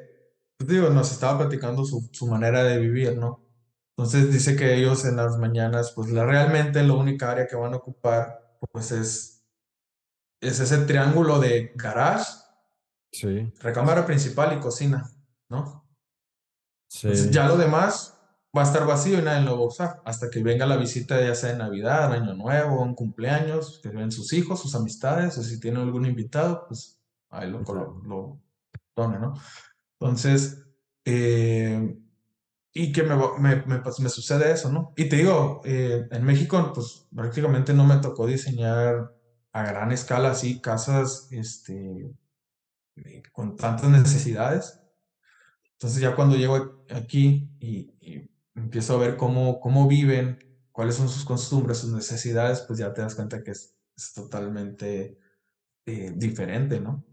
pues digo, nos estaba platicando su, su manera de vivir, ¿no? Entonces dice que ellos en las mañanas, pues la, realmente la única área que van a ocupar, pues es, es ese triángulo de garage, Sí, recámara principal y cocina, ¿no? Entonces sí, ya lo demás va a estar vacío y nadie lo va a usar hasta que venga la visita ya sea de Navidad, Año Nuevo, un cumpleaños, que ven sus hijos, sus amistades, o si tienen algún invitado, pues ahí lo, exacto. lo pone, ¿no? Entonces, eh, y que me, me, me, pues, me sucede eso, ¿no? Y te digo, eh, en México, pues prácticamente no me tocó diseñar a gran escala así casas, este, con tantas necesidades. Entonces ya cuando llego aquí y, y empiezo a ver cómo, cómo viven, cuáles son sus costumbres, sus necesidades, pues ya te das cuenta que es, es totalmente eh, diferente, ¿no?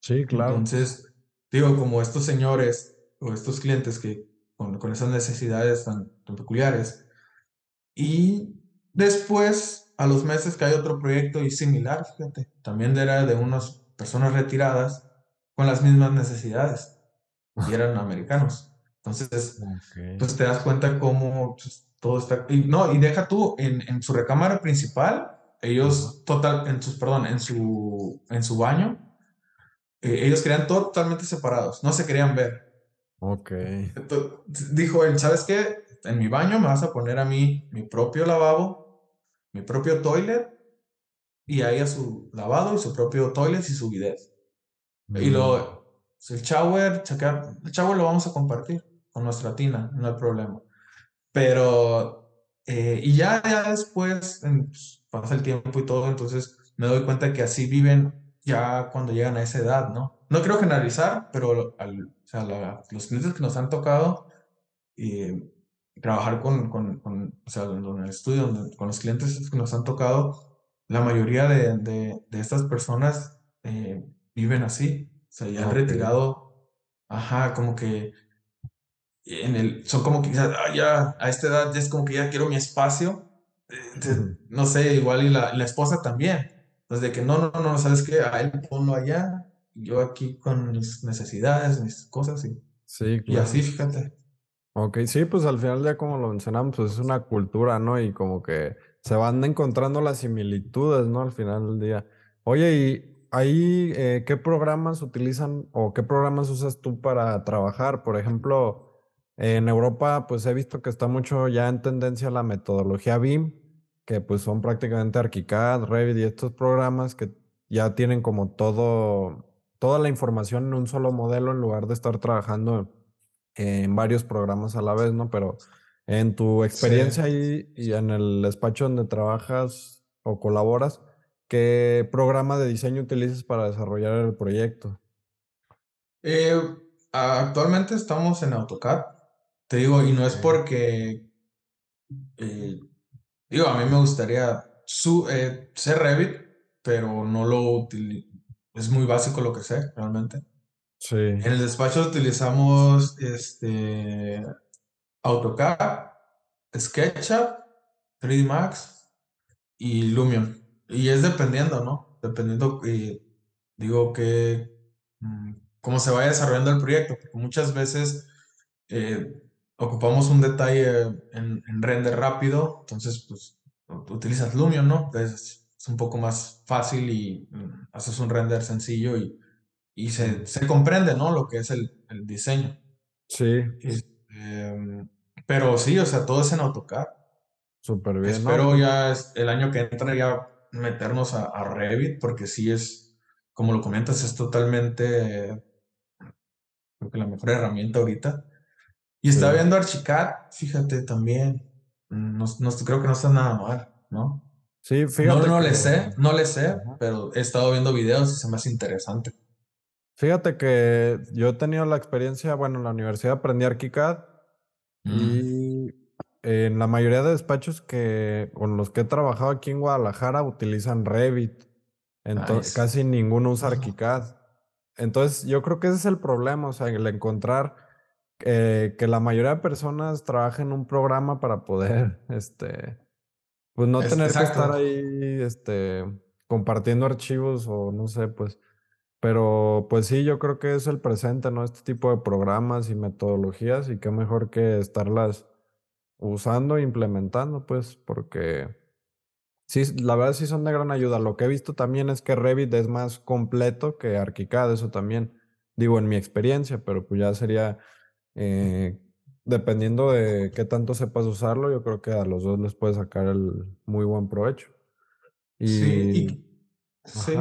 Sí, claro. Entonces, digo, como estos señores o estos clientes que con, con esas necesidades tan, tan peculiares, Y después, a los meses, que hay otro proyecto y similar, fíjate, también era de unas personas retiradas con las mismas necesidades y eran americanos. Entonces, pues te das cuenta cómo pues, todo está... Y, no, y deja tú, en, en su recámara principal, ellos, total, en sus, perdón, en su, en su baño, eh, ellos querían totalmente separados, no se querían ver. Ok. dijo él, ¿sabes qué? En mi baño me vas a poner a mí mi propio lavabo, mi propio toilet, y ahí a su lavado y su propio toilet y su bidet. Y lo, mm. el shower, el shower lo vamos a compartir con nuestra tina, no hay problema. Pero, eh, y ya, ya después pues, pasa el tiempo y todo, entonces me doy cuenta que así viven ya cuando llegan a esa edad, ¿no? No quiero generalizar, pero al, o sea, los clientes que nos han tocado y trabajar con, con, con, o sea, en el estudio, con los clientes que nos han tocado, la mayoría de, de, de estas personas eh, viven así, o sea, ya han retirado, ajá, como que en el, son como que ah, ya a esta edad ya es como que ya quiero mi espacio, eh, no sé, igual y la, la esposa también, entonces de que no, no, no, sabes qué, a él ponlo allá, yo aquí con mis necesidades, mis cosas y, sí, y así, fíjate. Ok, sí, pues al final ya como lo mencionamos, pues es una cultura, ¿no? Y como que se van encontrando las similitudes, ¿no? Al final del día. Oye, ¿y ahí eh, qué programas utilizan o qué programas usas tú para trabajar? Por ejemplo, en Europa, pues he visto que está mucho ya en tendencia la metodología BIM, que pues son prácticamente ArchiCAD, Revit y estos programas que ya tienen como todo, toda la información en un solo modelo en lugar de estar trabajando en varios programas a la vez, ¿no? Pero en tu experiencia ahí y en el despacho donde trabajas o colaboras, ¿qué programa de diseño utilizas para desarrollar el proyecto? Eh, actualmente estamos en AutoCAD, te digo, y no es porque, eh, digo, a mí me gustaría su, eh, ser Revit, pero no lo utilizo, es muy básico lo que sé, realmente. En el despacho utilizamos este, AutoCAD, SketchUp, 3D Max y Lumion. Y es dependiendo, ¿no? Dependiendo, eh, digo, que mm, cómo se vaya desarrollando el proyecto. Porque muchas veces eh, ocupamos un detalle en, render rápido, entonces, pues, utilizas Lumion, ¿no? es un poco más fácil y mm, haces un render sencillo y y se, se, comprende, ¿no? Lo que es el, el diseño. Sí. Este, pero sí, o sea, todo es en AutoCAD. Súper bien. Espero ya el año que entra ya meternos a, a, Revit, porque sí es, como lo comentas, es totalmente, creo que la mejor herramienta ahorita. Y está viendo Archicad, fíjate también, no, no, creo que no está nada mal, ¿no? Sí, fíjate. No, no le sé, no le sé, pero he estado viendo videos y se me hace interesante. Fíjate que yo he tenido la experiencia, bueno, en la universidad aprendí ArchiCAD mm. y en la mayoría de despachos que con los que he trabajado aquí en Guadalajara utilizan Revit. Entonces, casi ninguno usa ArchiCAD. Entonces, yo creo que ese es el problema, o sea, el encontrar que la mayoría de personas trabajen en un programa para poder, este, pues no tener que estar ahí, este, compartiendo archivos o no sé, pues pero pues sí, yo creo que es el presente, ¿no? Este tipo de programas y metodologías y qué mejor que estarlas usando e implementando, pues, porque sí, la verdad sí son de gran ayuda. Lo que he visto también es que Revit es más completo que ArchiCAD, eso también digo en mi experiencia, pero pues ya sería, eh, dependiendo de qué tanto sepas usarlo, yo creo que a los dos les puedes sacar el muy buen provecho. Y, sí, sí.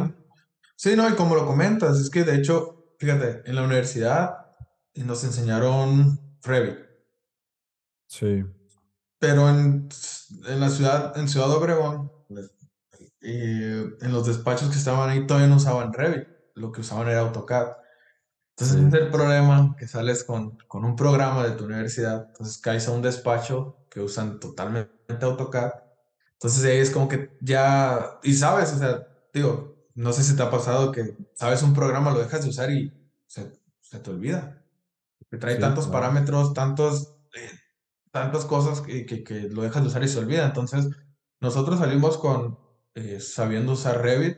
Sí, no, y como lo comentas, es que de hecho, fíjate, en la universidad nos enseñaron Revit. Sí. Pero en, en la ciudad, en Ciudad Obregón, en los despachos que estaban ahí todavía no usaban Revit, lo que usaban era AutoCAD. Entonces ese es el problema, que sales con, con un programa de tu universidad, entonces caes a un despacho que usan totalmente AutoCAD. Entonces ahí es como que ya, y sabes, o sea, digo, no sé si te ha pasado que sabes un programa, lo dejas de usar y se, se te olvida. Que trae tantos parámetros, tantos, eh, tantas cosas que, que, que lo dejas de usar y se olvida. Entonces, nosotros salimos con eh, sabiendo usar Revit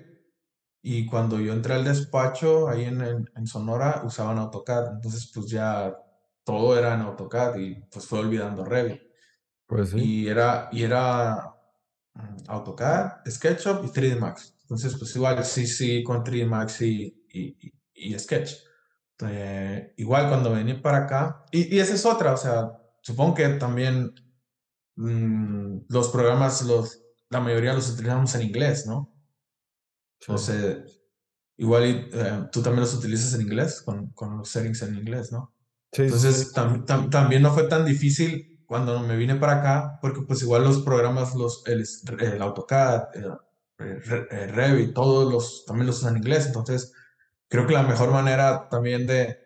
y cuando yo entré al despacho ahí en, en, en, Sonora usaban AutoCAD. Entonces, pues ya todo era en AutoCAD y pues fue olvidando Revit. Pues sí. Y era, y era mm, AutoCAD, SketchUp y 3D Max. Entonces, pues igual sí, sí, 3D Max y, y, Sketch. Eh, igual cuando vení para acá, y, y, esa es otra, o sea, supongo que también mmm, los programas, los, la mayoría los utilizamos en inglés, ¿no? Sí. Sea, igual eh, tú también los utilizas en inglés, con, con los settings en inglés, ¿no? Sí, Entonces, sí. tam, tam, también no fue tan difícil cuando me vine para acá, porque pues igual los programas, los, el, el AutoCAD, el Revit, todos los, también los usan en inglés, entonces creo que la mejor manera también de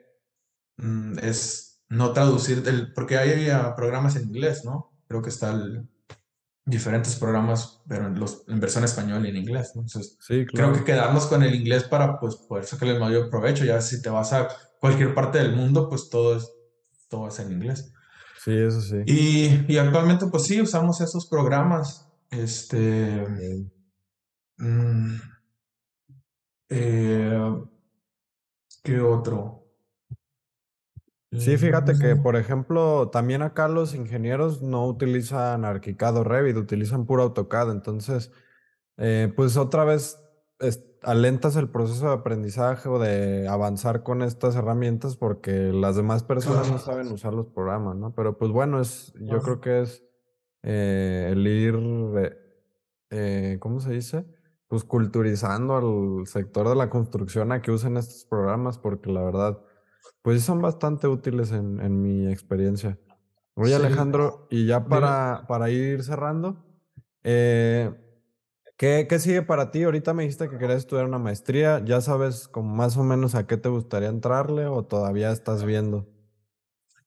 mm, es no traducir el, porque hay programas en inglés, ¿no? Creo que están diferentes programas, pero en, los, en versión español y en inglés, ¿no? Entonces, sí, claro. creo que quedarnos con el inglés para pues poder sacarle el mayor provecho, ya si te vas a cualquier parte del mundo, pues todo es todo es en inglés. Sí, eso sí. Y, y actualmente pues sí usamos esos programas, este. Mm, eh, ¿Qué otro? Sí, fíjate que, por ejemplo, también acá los ingenieros no utilizan ArchiCAD o Revit, utilizan puro AutoCAD. Entonces, eh, pues otra vez es, alentas el proceso de aprendizaje o de avanzar con estas herramientas porque las demás personas no saben usar los programas, ¿no? Pero pues bueno, es, yo creo que es eh, el ir, eh, ¿cómo se dice? Pues culturizando al sector de la construcción a que usen estos programas porque la verdad pues son bastante útiles en, en mi experiencia. Oye, Sí. Alejandro, y ya para, para ir cerrando, eh, ¿qué, qué sigue para ti? Ahorita me dijiste que querías estudiar una maestría. ¿Ya sabes como más o menos a qué te gustaría entrarle o todavía estás viendo?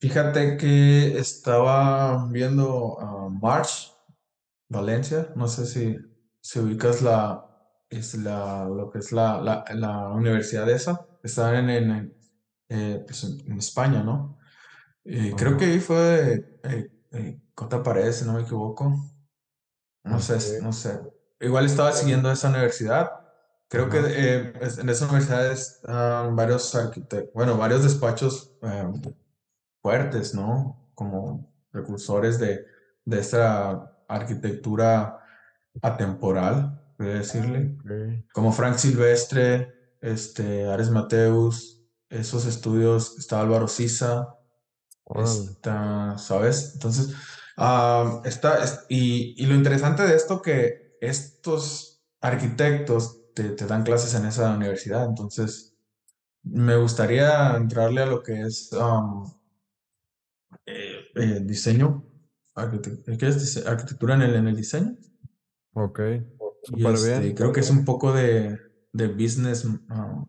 Fíjate que estaba viendo a March, Valencia, no sé si, si ubicas la, es la, lo que es la, la, la universidad esa, está en, en, eh, pues en, España, ¿no? Eh, creo que ahí fue eh, Cota Paredes, si no me equivoco. No sé, Ok. no sé. Igual estaba siguiendo esa universidad. Creo que en esa universidad están varios arquitectos, bueno, varios despachos eh, fuertes, ¿no? Como precursores de, de esta arquitectura atemporal, voy a decirle. Como Frank Silvestre, este, Ares Mateus, esos estudios, está Álvaro Sisa, Órale. está, ¿sabes? Entonces, ah, está, es- y, y lo interesante de esto que estos arquitectos te, te dan clases en esa universidad, entonces me gustaría entrarle a lo que es um, eh, eh, diseño, ¿qué es? Arquitectura en el, en el diseño. Ok. Y este, creo que es un poco de, de business, ah,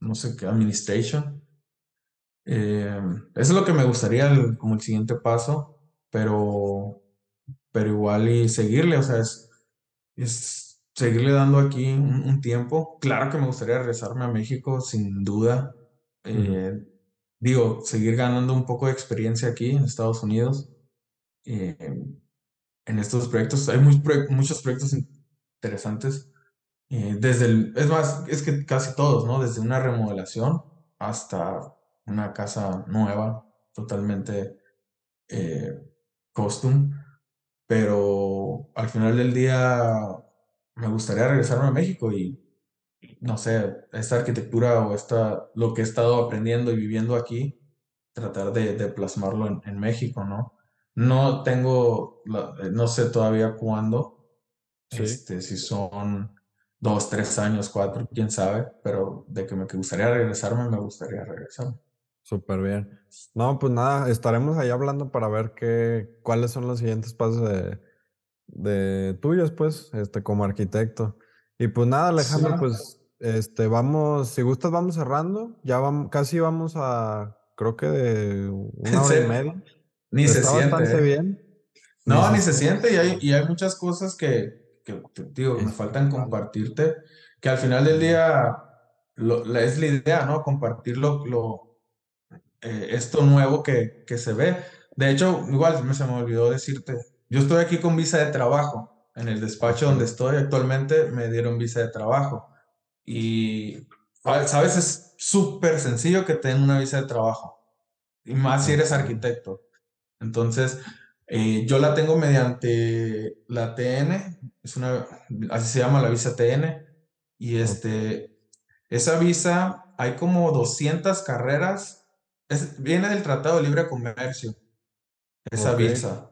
no sé qué, administration. Eh, eso es lo que me gustaría el- como el siguiente paso, pero, pero igual y seguirle, o sea, es, es seguirle dando aquí un, un tiempo. Claro que me gustaría regresarme a México, sin duda. Ujú. Eh, digo, seguir ganando un poco de experiencia aquí en Estados Unidos. eh, en estos proyectos, hay muy muchos proyectos interesantes. eh, desde el, es más, es que casi todos, ¿no? Desde una remodelación hasta una casa nueva, totalmente eh, custom, pero al final del día me gustaría regresarme a México y no sé, esta arquitectura o esta, lo que he estado aprendiendo y viviendo aquí, tratar de, de plasmarlo en, en México, ¿no? No tengo, no sé todavía cuándo, Sí. este, si son dos, tres años, cuatro, quién sabe, pero de que me gustaría regresarme, me gustaría regresarme. Súper bien. No, pues nada, estaremos ahí hablando para ver qué, cuáles son los siguientes pasos de, de tuyos, pues, este, como arquitecto. Y pues nada, Sí. Alejandro, pues, este, vamos, si gustas, vamos cerrando. Ya vamos, casi vamos a, creo que de una hora y media. ni se siente, bastante ¿eh? bien. No, ni se siente y hay, y hay muchas cosas que, que me Es- faltan compartirte, que al final del día lo- la- es la idea, ¿no? Compartir lo, lo, eh, esto nuevo que, que se ve. De hecho, igual me se me olvidó decirte, yo estoy aquí con visa de trabajo. En el despacho donde estoy actualmente me dieron visa de trabajo. Y, ah, sabes, es súper sencillo que te den una visa de trabajo. Y más si eres arquitecto. Entonces, eh, yo la tengo mediante la TN, es una, así se llama la visa TN. Y este, esa visa, hay como 200 carreras. Es, viene del Tratado de Libre Comercio esa visa.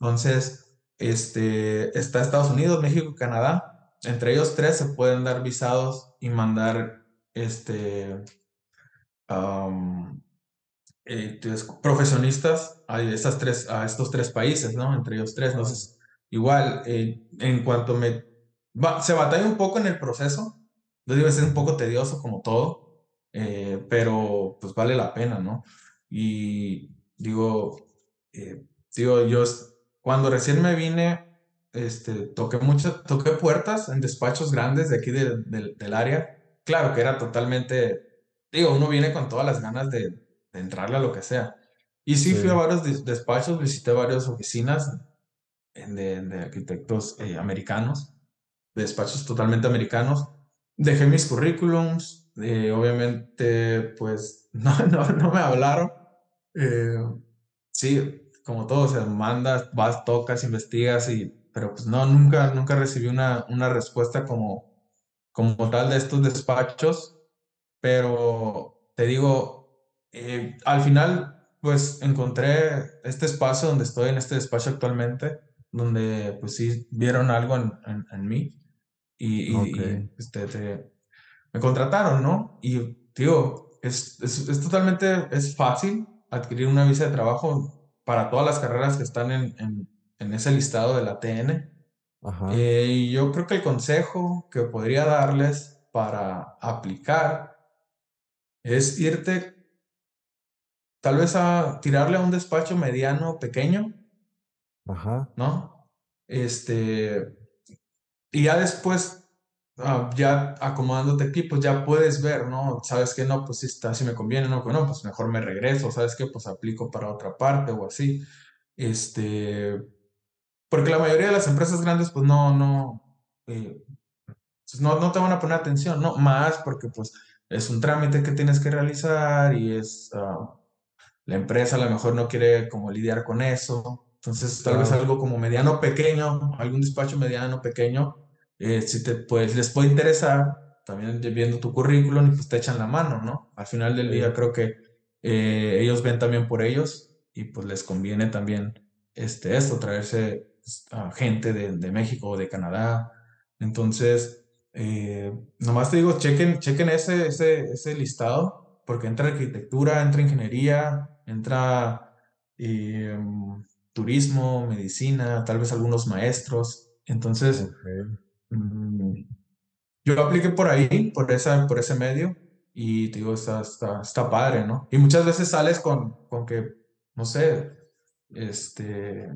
Entonces, este, está Estados Unidos, México y Canadá. Entre ellos tres se pueden dar visados y mandar este, eh, profesionistas a, esas tres, a estos tres países, ¿no? Entre ellos tres. Entonces, igual, eh, en cuanto me... va- se batalla un poco en el proceso, digo, es un poco tedioso como todo, eh, pero pues vale la pena, ¿no? Y digo, digo, yo cuando recién me vine, este, toqué muchas, toqué puertas en despachos grandes de aquí de- del área. Claro que era totalmente, digo, uno viene con todas las ganas de de entrarle a lo que sea. Y sí fui a sí, varios des- despachos, visité varias oficinas de, de arquitectos eh, americanos, de despachos totalmente americanos. Dejé mis currículums, eh, obviamente pues no, no, no me hablaron. Eh, sí, como todo, se mandas, vas, tocas, investigas, y, pero pues no, nunca, nunca recibí una, una respuesta como, como tal de estos despachos pero te digo, eh, al final, pues encontré este espacio donde estoy, en este despacho actualmente, donde pues sí vieron algo en, en- en mí y, y, y, pues, te- me contrataron, ¿no? Y digo, es, es, es totalmente, es fácil adquirir una visa de trabajo para todas las carreras que están en, en, ese listado de la TN. ajá, Eh, y yo creo que el consejo que podría darles para aplicar es irte tal vez a tirarle a un despacho mediano, pequeño, ajá, ¿no? Este, y ya después, ah, ya acomodándote aquí, pues ya puedes ver, ¿no? Sabes que no, pues si está, si me conviene, no, no, pues mejor me regreso, ¿sabes qué? Pues aplico para otra parte o así. Este, porque la mayoría de las empresas grandes, pues no, no, eh, pues no, no te van a poner atención, ¿no? Más porque pues es un trámite que tienes que realizar y es, ah, la empresa a lo mejor no quiere como lidiar con eso. Entonces, tal vez algo como mediano pequeño, algún despacho mediano pequeño, eh, si te, pues, les puede interesar, también viendo tu currículum y pues te echan la mano, ¿no? Al final del día creo que eh, ellos ven también por ellos y pues les conviene también este, esto, traerse pues, a gente de, de México o de Canadá. Entonces, eh, nomás te digo, chequen, chequen ese, ese, ese listado, porque entra arquitectura, entra ingeniería, entra eh, turismo, medicina, tal vez algunos maestros. Entonces, ok, mm, yo apliqué por ahí, por esa, por ese medio, y te digo, está, está, está padre, ¿no? Y muchas veces sales con, con que, no sé, este,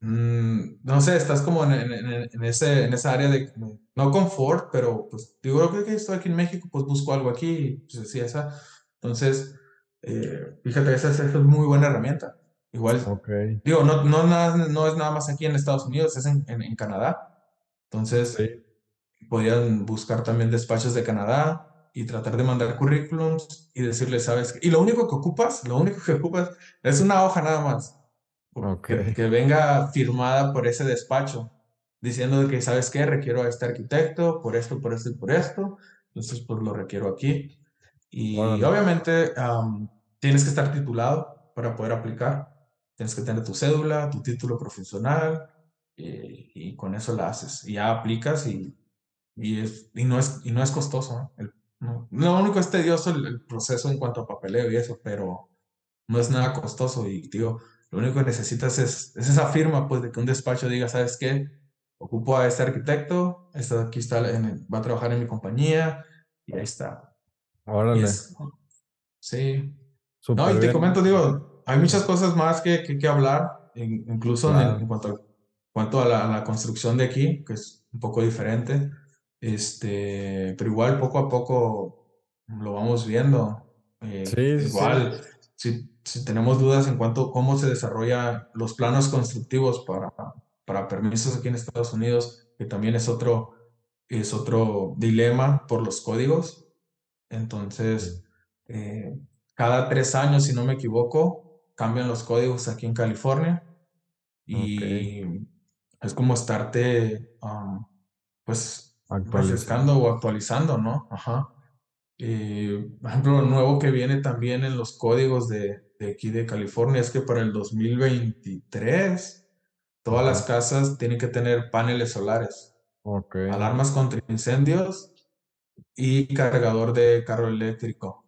Mm, no sé, estás como en, en- en- ese, en esa área de, no confort, pero pues digo, creo que estoy aquí en México, pues busco algo aquí, pues así esa. Entonces, eh, fíjate, esa, es esa es muy buena herramienta. Igual, ok, digo, no, no, nada, no es nada más aquí en Estados Unidos, es en, en, en Canadá. Entonces, sí, podrían buscar también despachos de Canadá y tratar de mandar currículums y decirles, ¿sabes? qué? Y lo único que ocupas, lo único que ocupas es una hoja nada más ok, que, que venga firmada por ese despacho, diciendo que, ¿sabes qué? Requiero a este arquitecto por esto, por esto y por esto. Entonces, pues lo requiero aquí. Y obviamente am, tienes que estar titulado para poder aplicar. Tienes que tener tu cédula, tu título profesional eh, y con eso la haces. Y ya aplicas y, y, es, y, no, es, y no es costoso. ¿eh? El- no, lo único es tedioso el, el proceso en cuanto a papeleo y eso, pero no es nada costoso y digo, lo único que necesitas es, es esa firma, pues, de que un despacho diga, ¿sabes qué? Ocupo a este arquitecto, este aquí está, en el- va a trabajar en mi compañía y ahí está. Órale, es, sí. No, súper y te bien, comento, digo, hay muchas cosas más que, que, que hablar, in- incluso en, el- en claro, cuanto, a, cuanto a la, a la construcción de aquí, que es un poco diferente, este, pero igual poco a poco lo vamos viendo. Eh, sí, sí, sí, igual, si, si tenemos dudas en cuanto a cómo se desarrollan los planos constructivos para, para permisos aquí en Estados Unidos, que también es otro, es otro dilema por los códigos. Entonces, eh, cada tres años, si no me equivoco, cambian los códigos aquí en California y es como estarte, um, pues, refrescando o actualizando, ¿no? Ajá. Por ejemplo, lo nuevo que viene también en los códigos de, de aquí de California es que para el 2023 todas las casas tienen que tener paneles solares, alarmas contra incendios y cargador de carro eléctrico.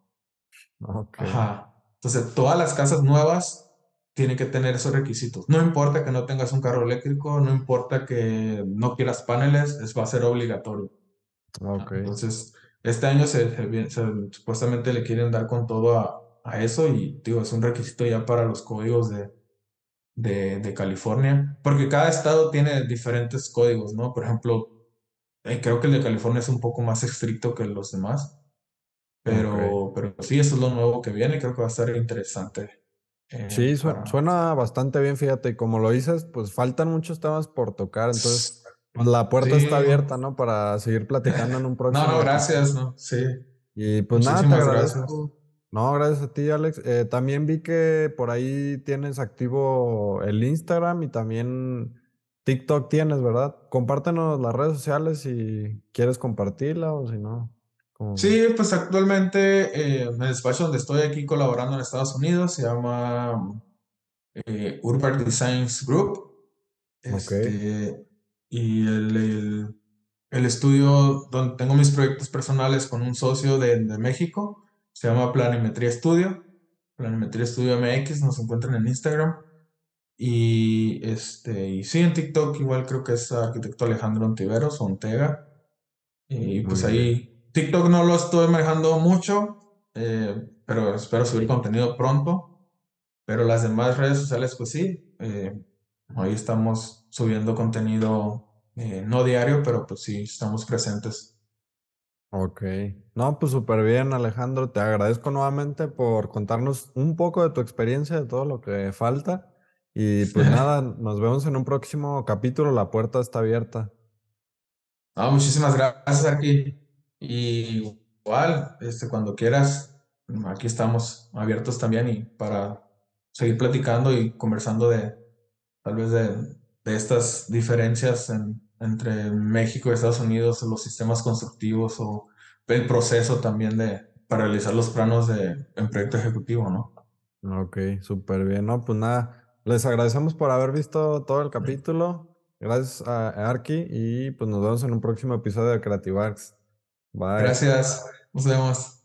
Ajá. Entonces, todas las casas nuevas tienen que tener esos requisitos. No importa que no tengas un carro eléctrico, no importa que no quieras paneles, es, va a ser obligatorio. Entonces, este año se, supuestamente le quieren dar con todo a, a eso y digo, es un requisito ya para los códigos de, de, de, California, porque cada estado tiene diferentes códigos, ¿no? Por ejemplo, eh, creo que el de California es un poco más estricto que los demás, pero, pero sí, eso es lo nuevo que viene, creo que va a estar interesante. Eh, sí, suena bastante bien, fíjate, y como lo dices, pues faltan muchos temas por tocar, entonces pues la puerta está abierta, ¿no? Para seguir platicando en un próximo. No, no, gracias, ¿no? Sí. Y pues nada, te agradezco. No, gracias a ti, Alex. Eh, también vi que por ahí tienes activo el Instagram y también TikTok tienes, ¿verdad? Compártenos las redes sociales si quieres compartirla o si no. Sí, pues actualmente eh, el despacho donde estoy aquí colaborando en Estados Unidos se llama eh, Urban Designs Group. Este, y el, el, estudio donde tengo mis proyectos personales con un socio de, de México se llama Planimetría Studio. Planimetría Studio MX, nos encuentran en Instagram. Y, este, y sí, en TikTok igual creo que es arquitecto Alejandro Ontiveros, Ontega. Y pues ahí, TikTok no lo estoy manejando mucho, eh, pero espero subir contenido pronto. Pero las demás redes sociales, pues sí, eh, ahí estamos subiendo contenido eh, no diario, pero pues sí, estamos presentes. Ok. No, pues súper bien, Alejandro. Te agradezco nuevamente por contarnos un poco de tu experiencia, de todo lo que falta. Y pues nada, nos vemos en un próximo capítulo. La puerta está abierta. Ah, muchísimas gracias, aquí. Y igual, este, cuando quieras, aquí estamos abiertos también y para seguir platicando y conversando de tal vez de, de estas diferencias en, entre México y Estados Unidos, los sistemas constructivos o el proceso también de para realizar los planos de en proyecto ejecutivo, ¿no? Ok, súper bien. No, pues nada, les agradecemos por haber visto todo el capítulo. Gracias a Arki y pues nos vemos en un próximo episodio de Creative Arts. Bye. Gracias. Nos vemos.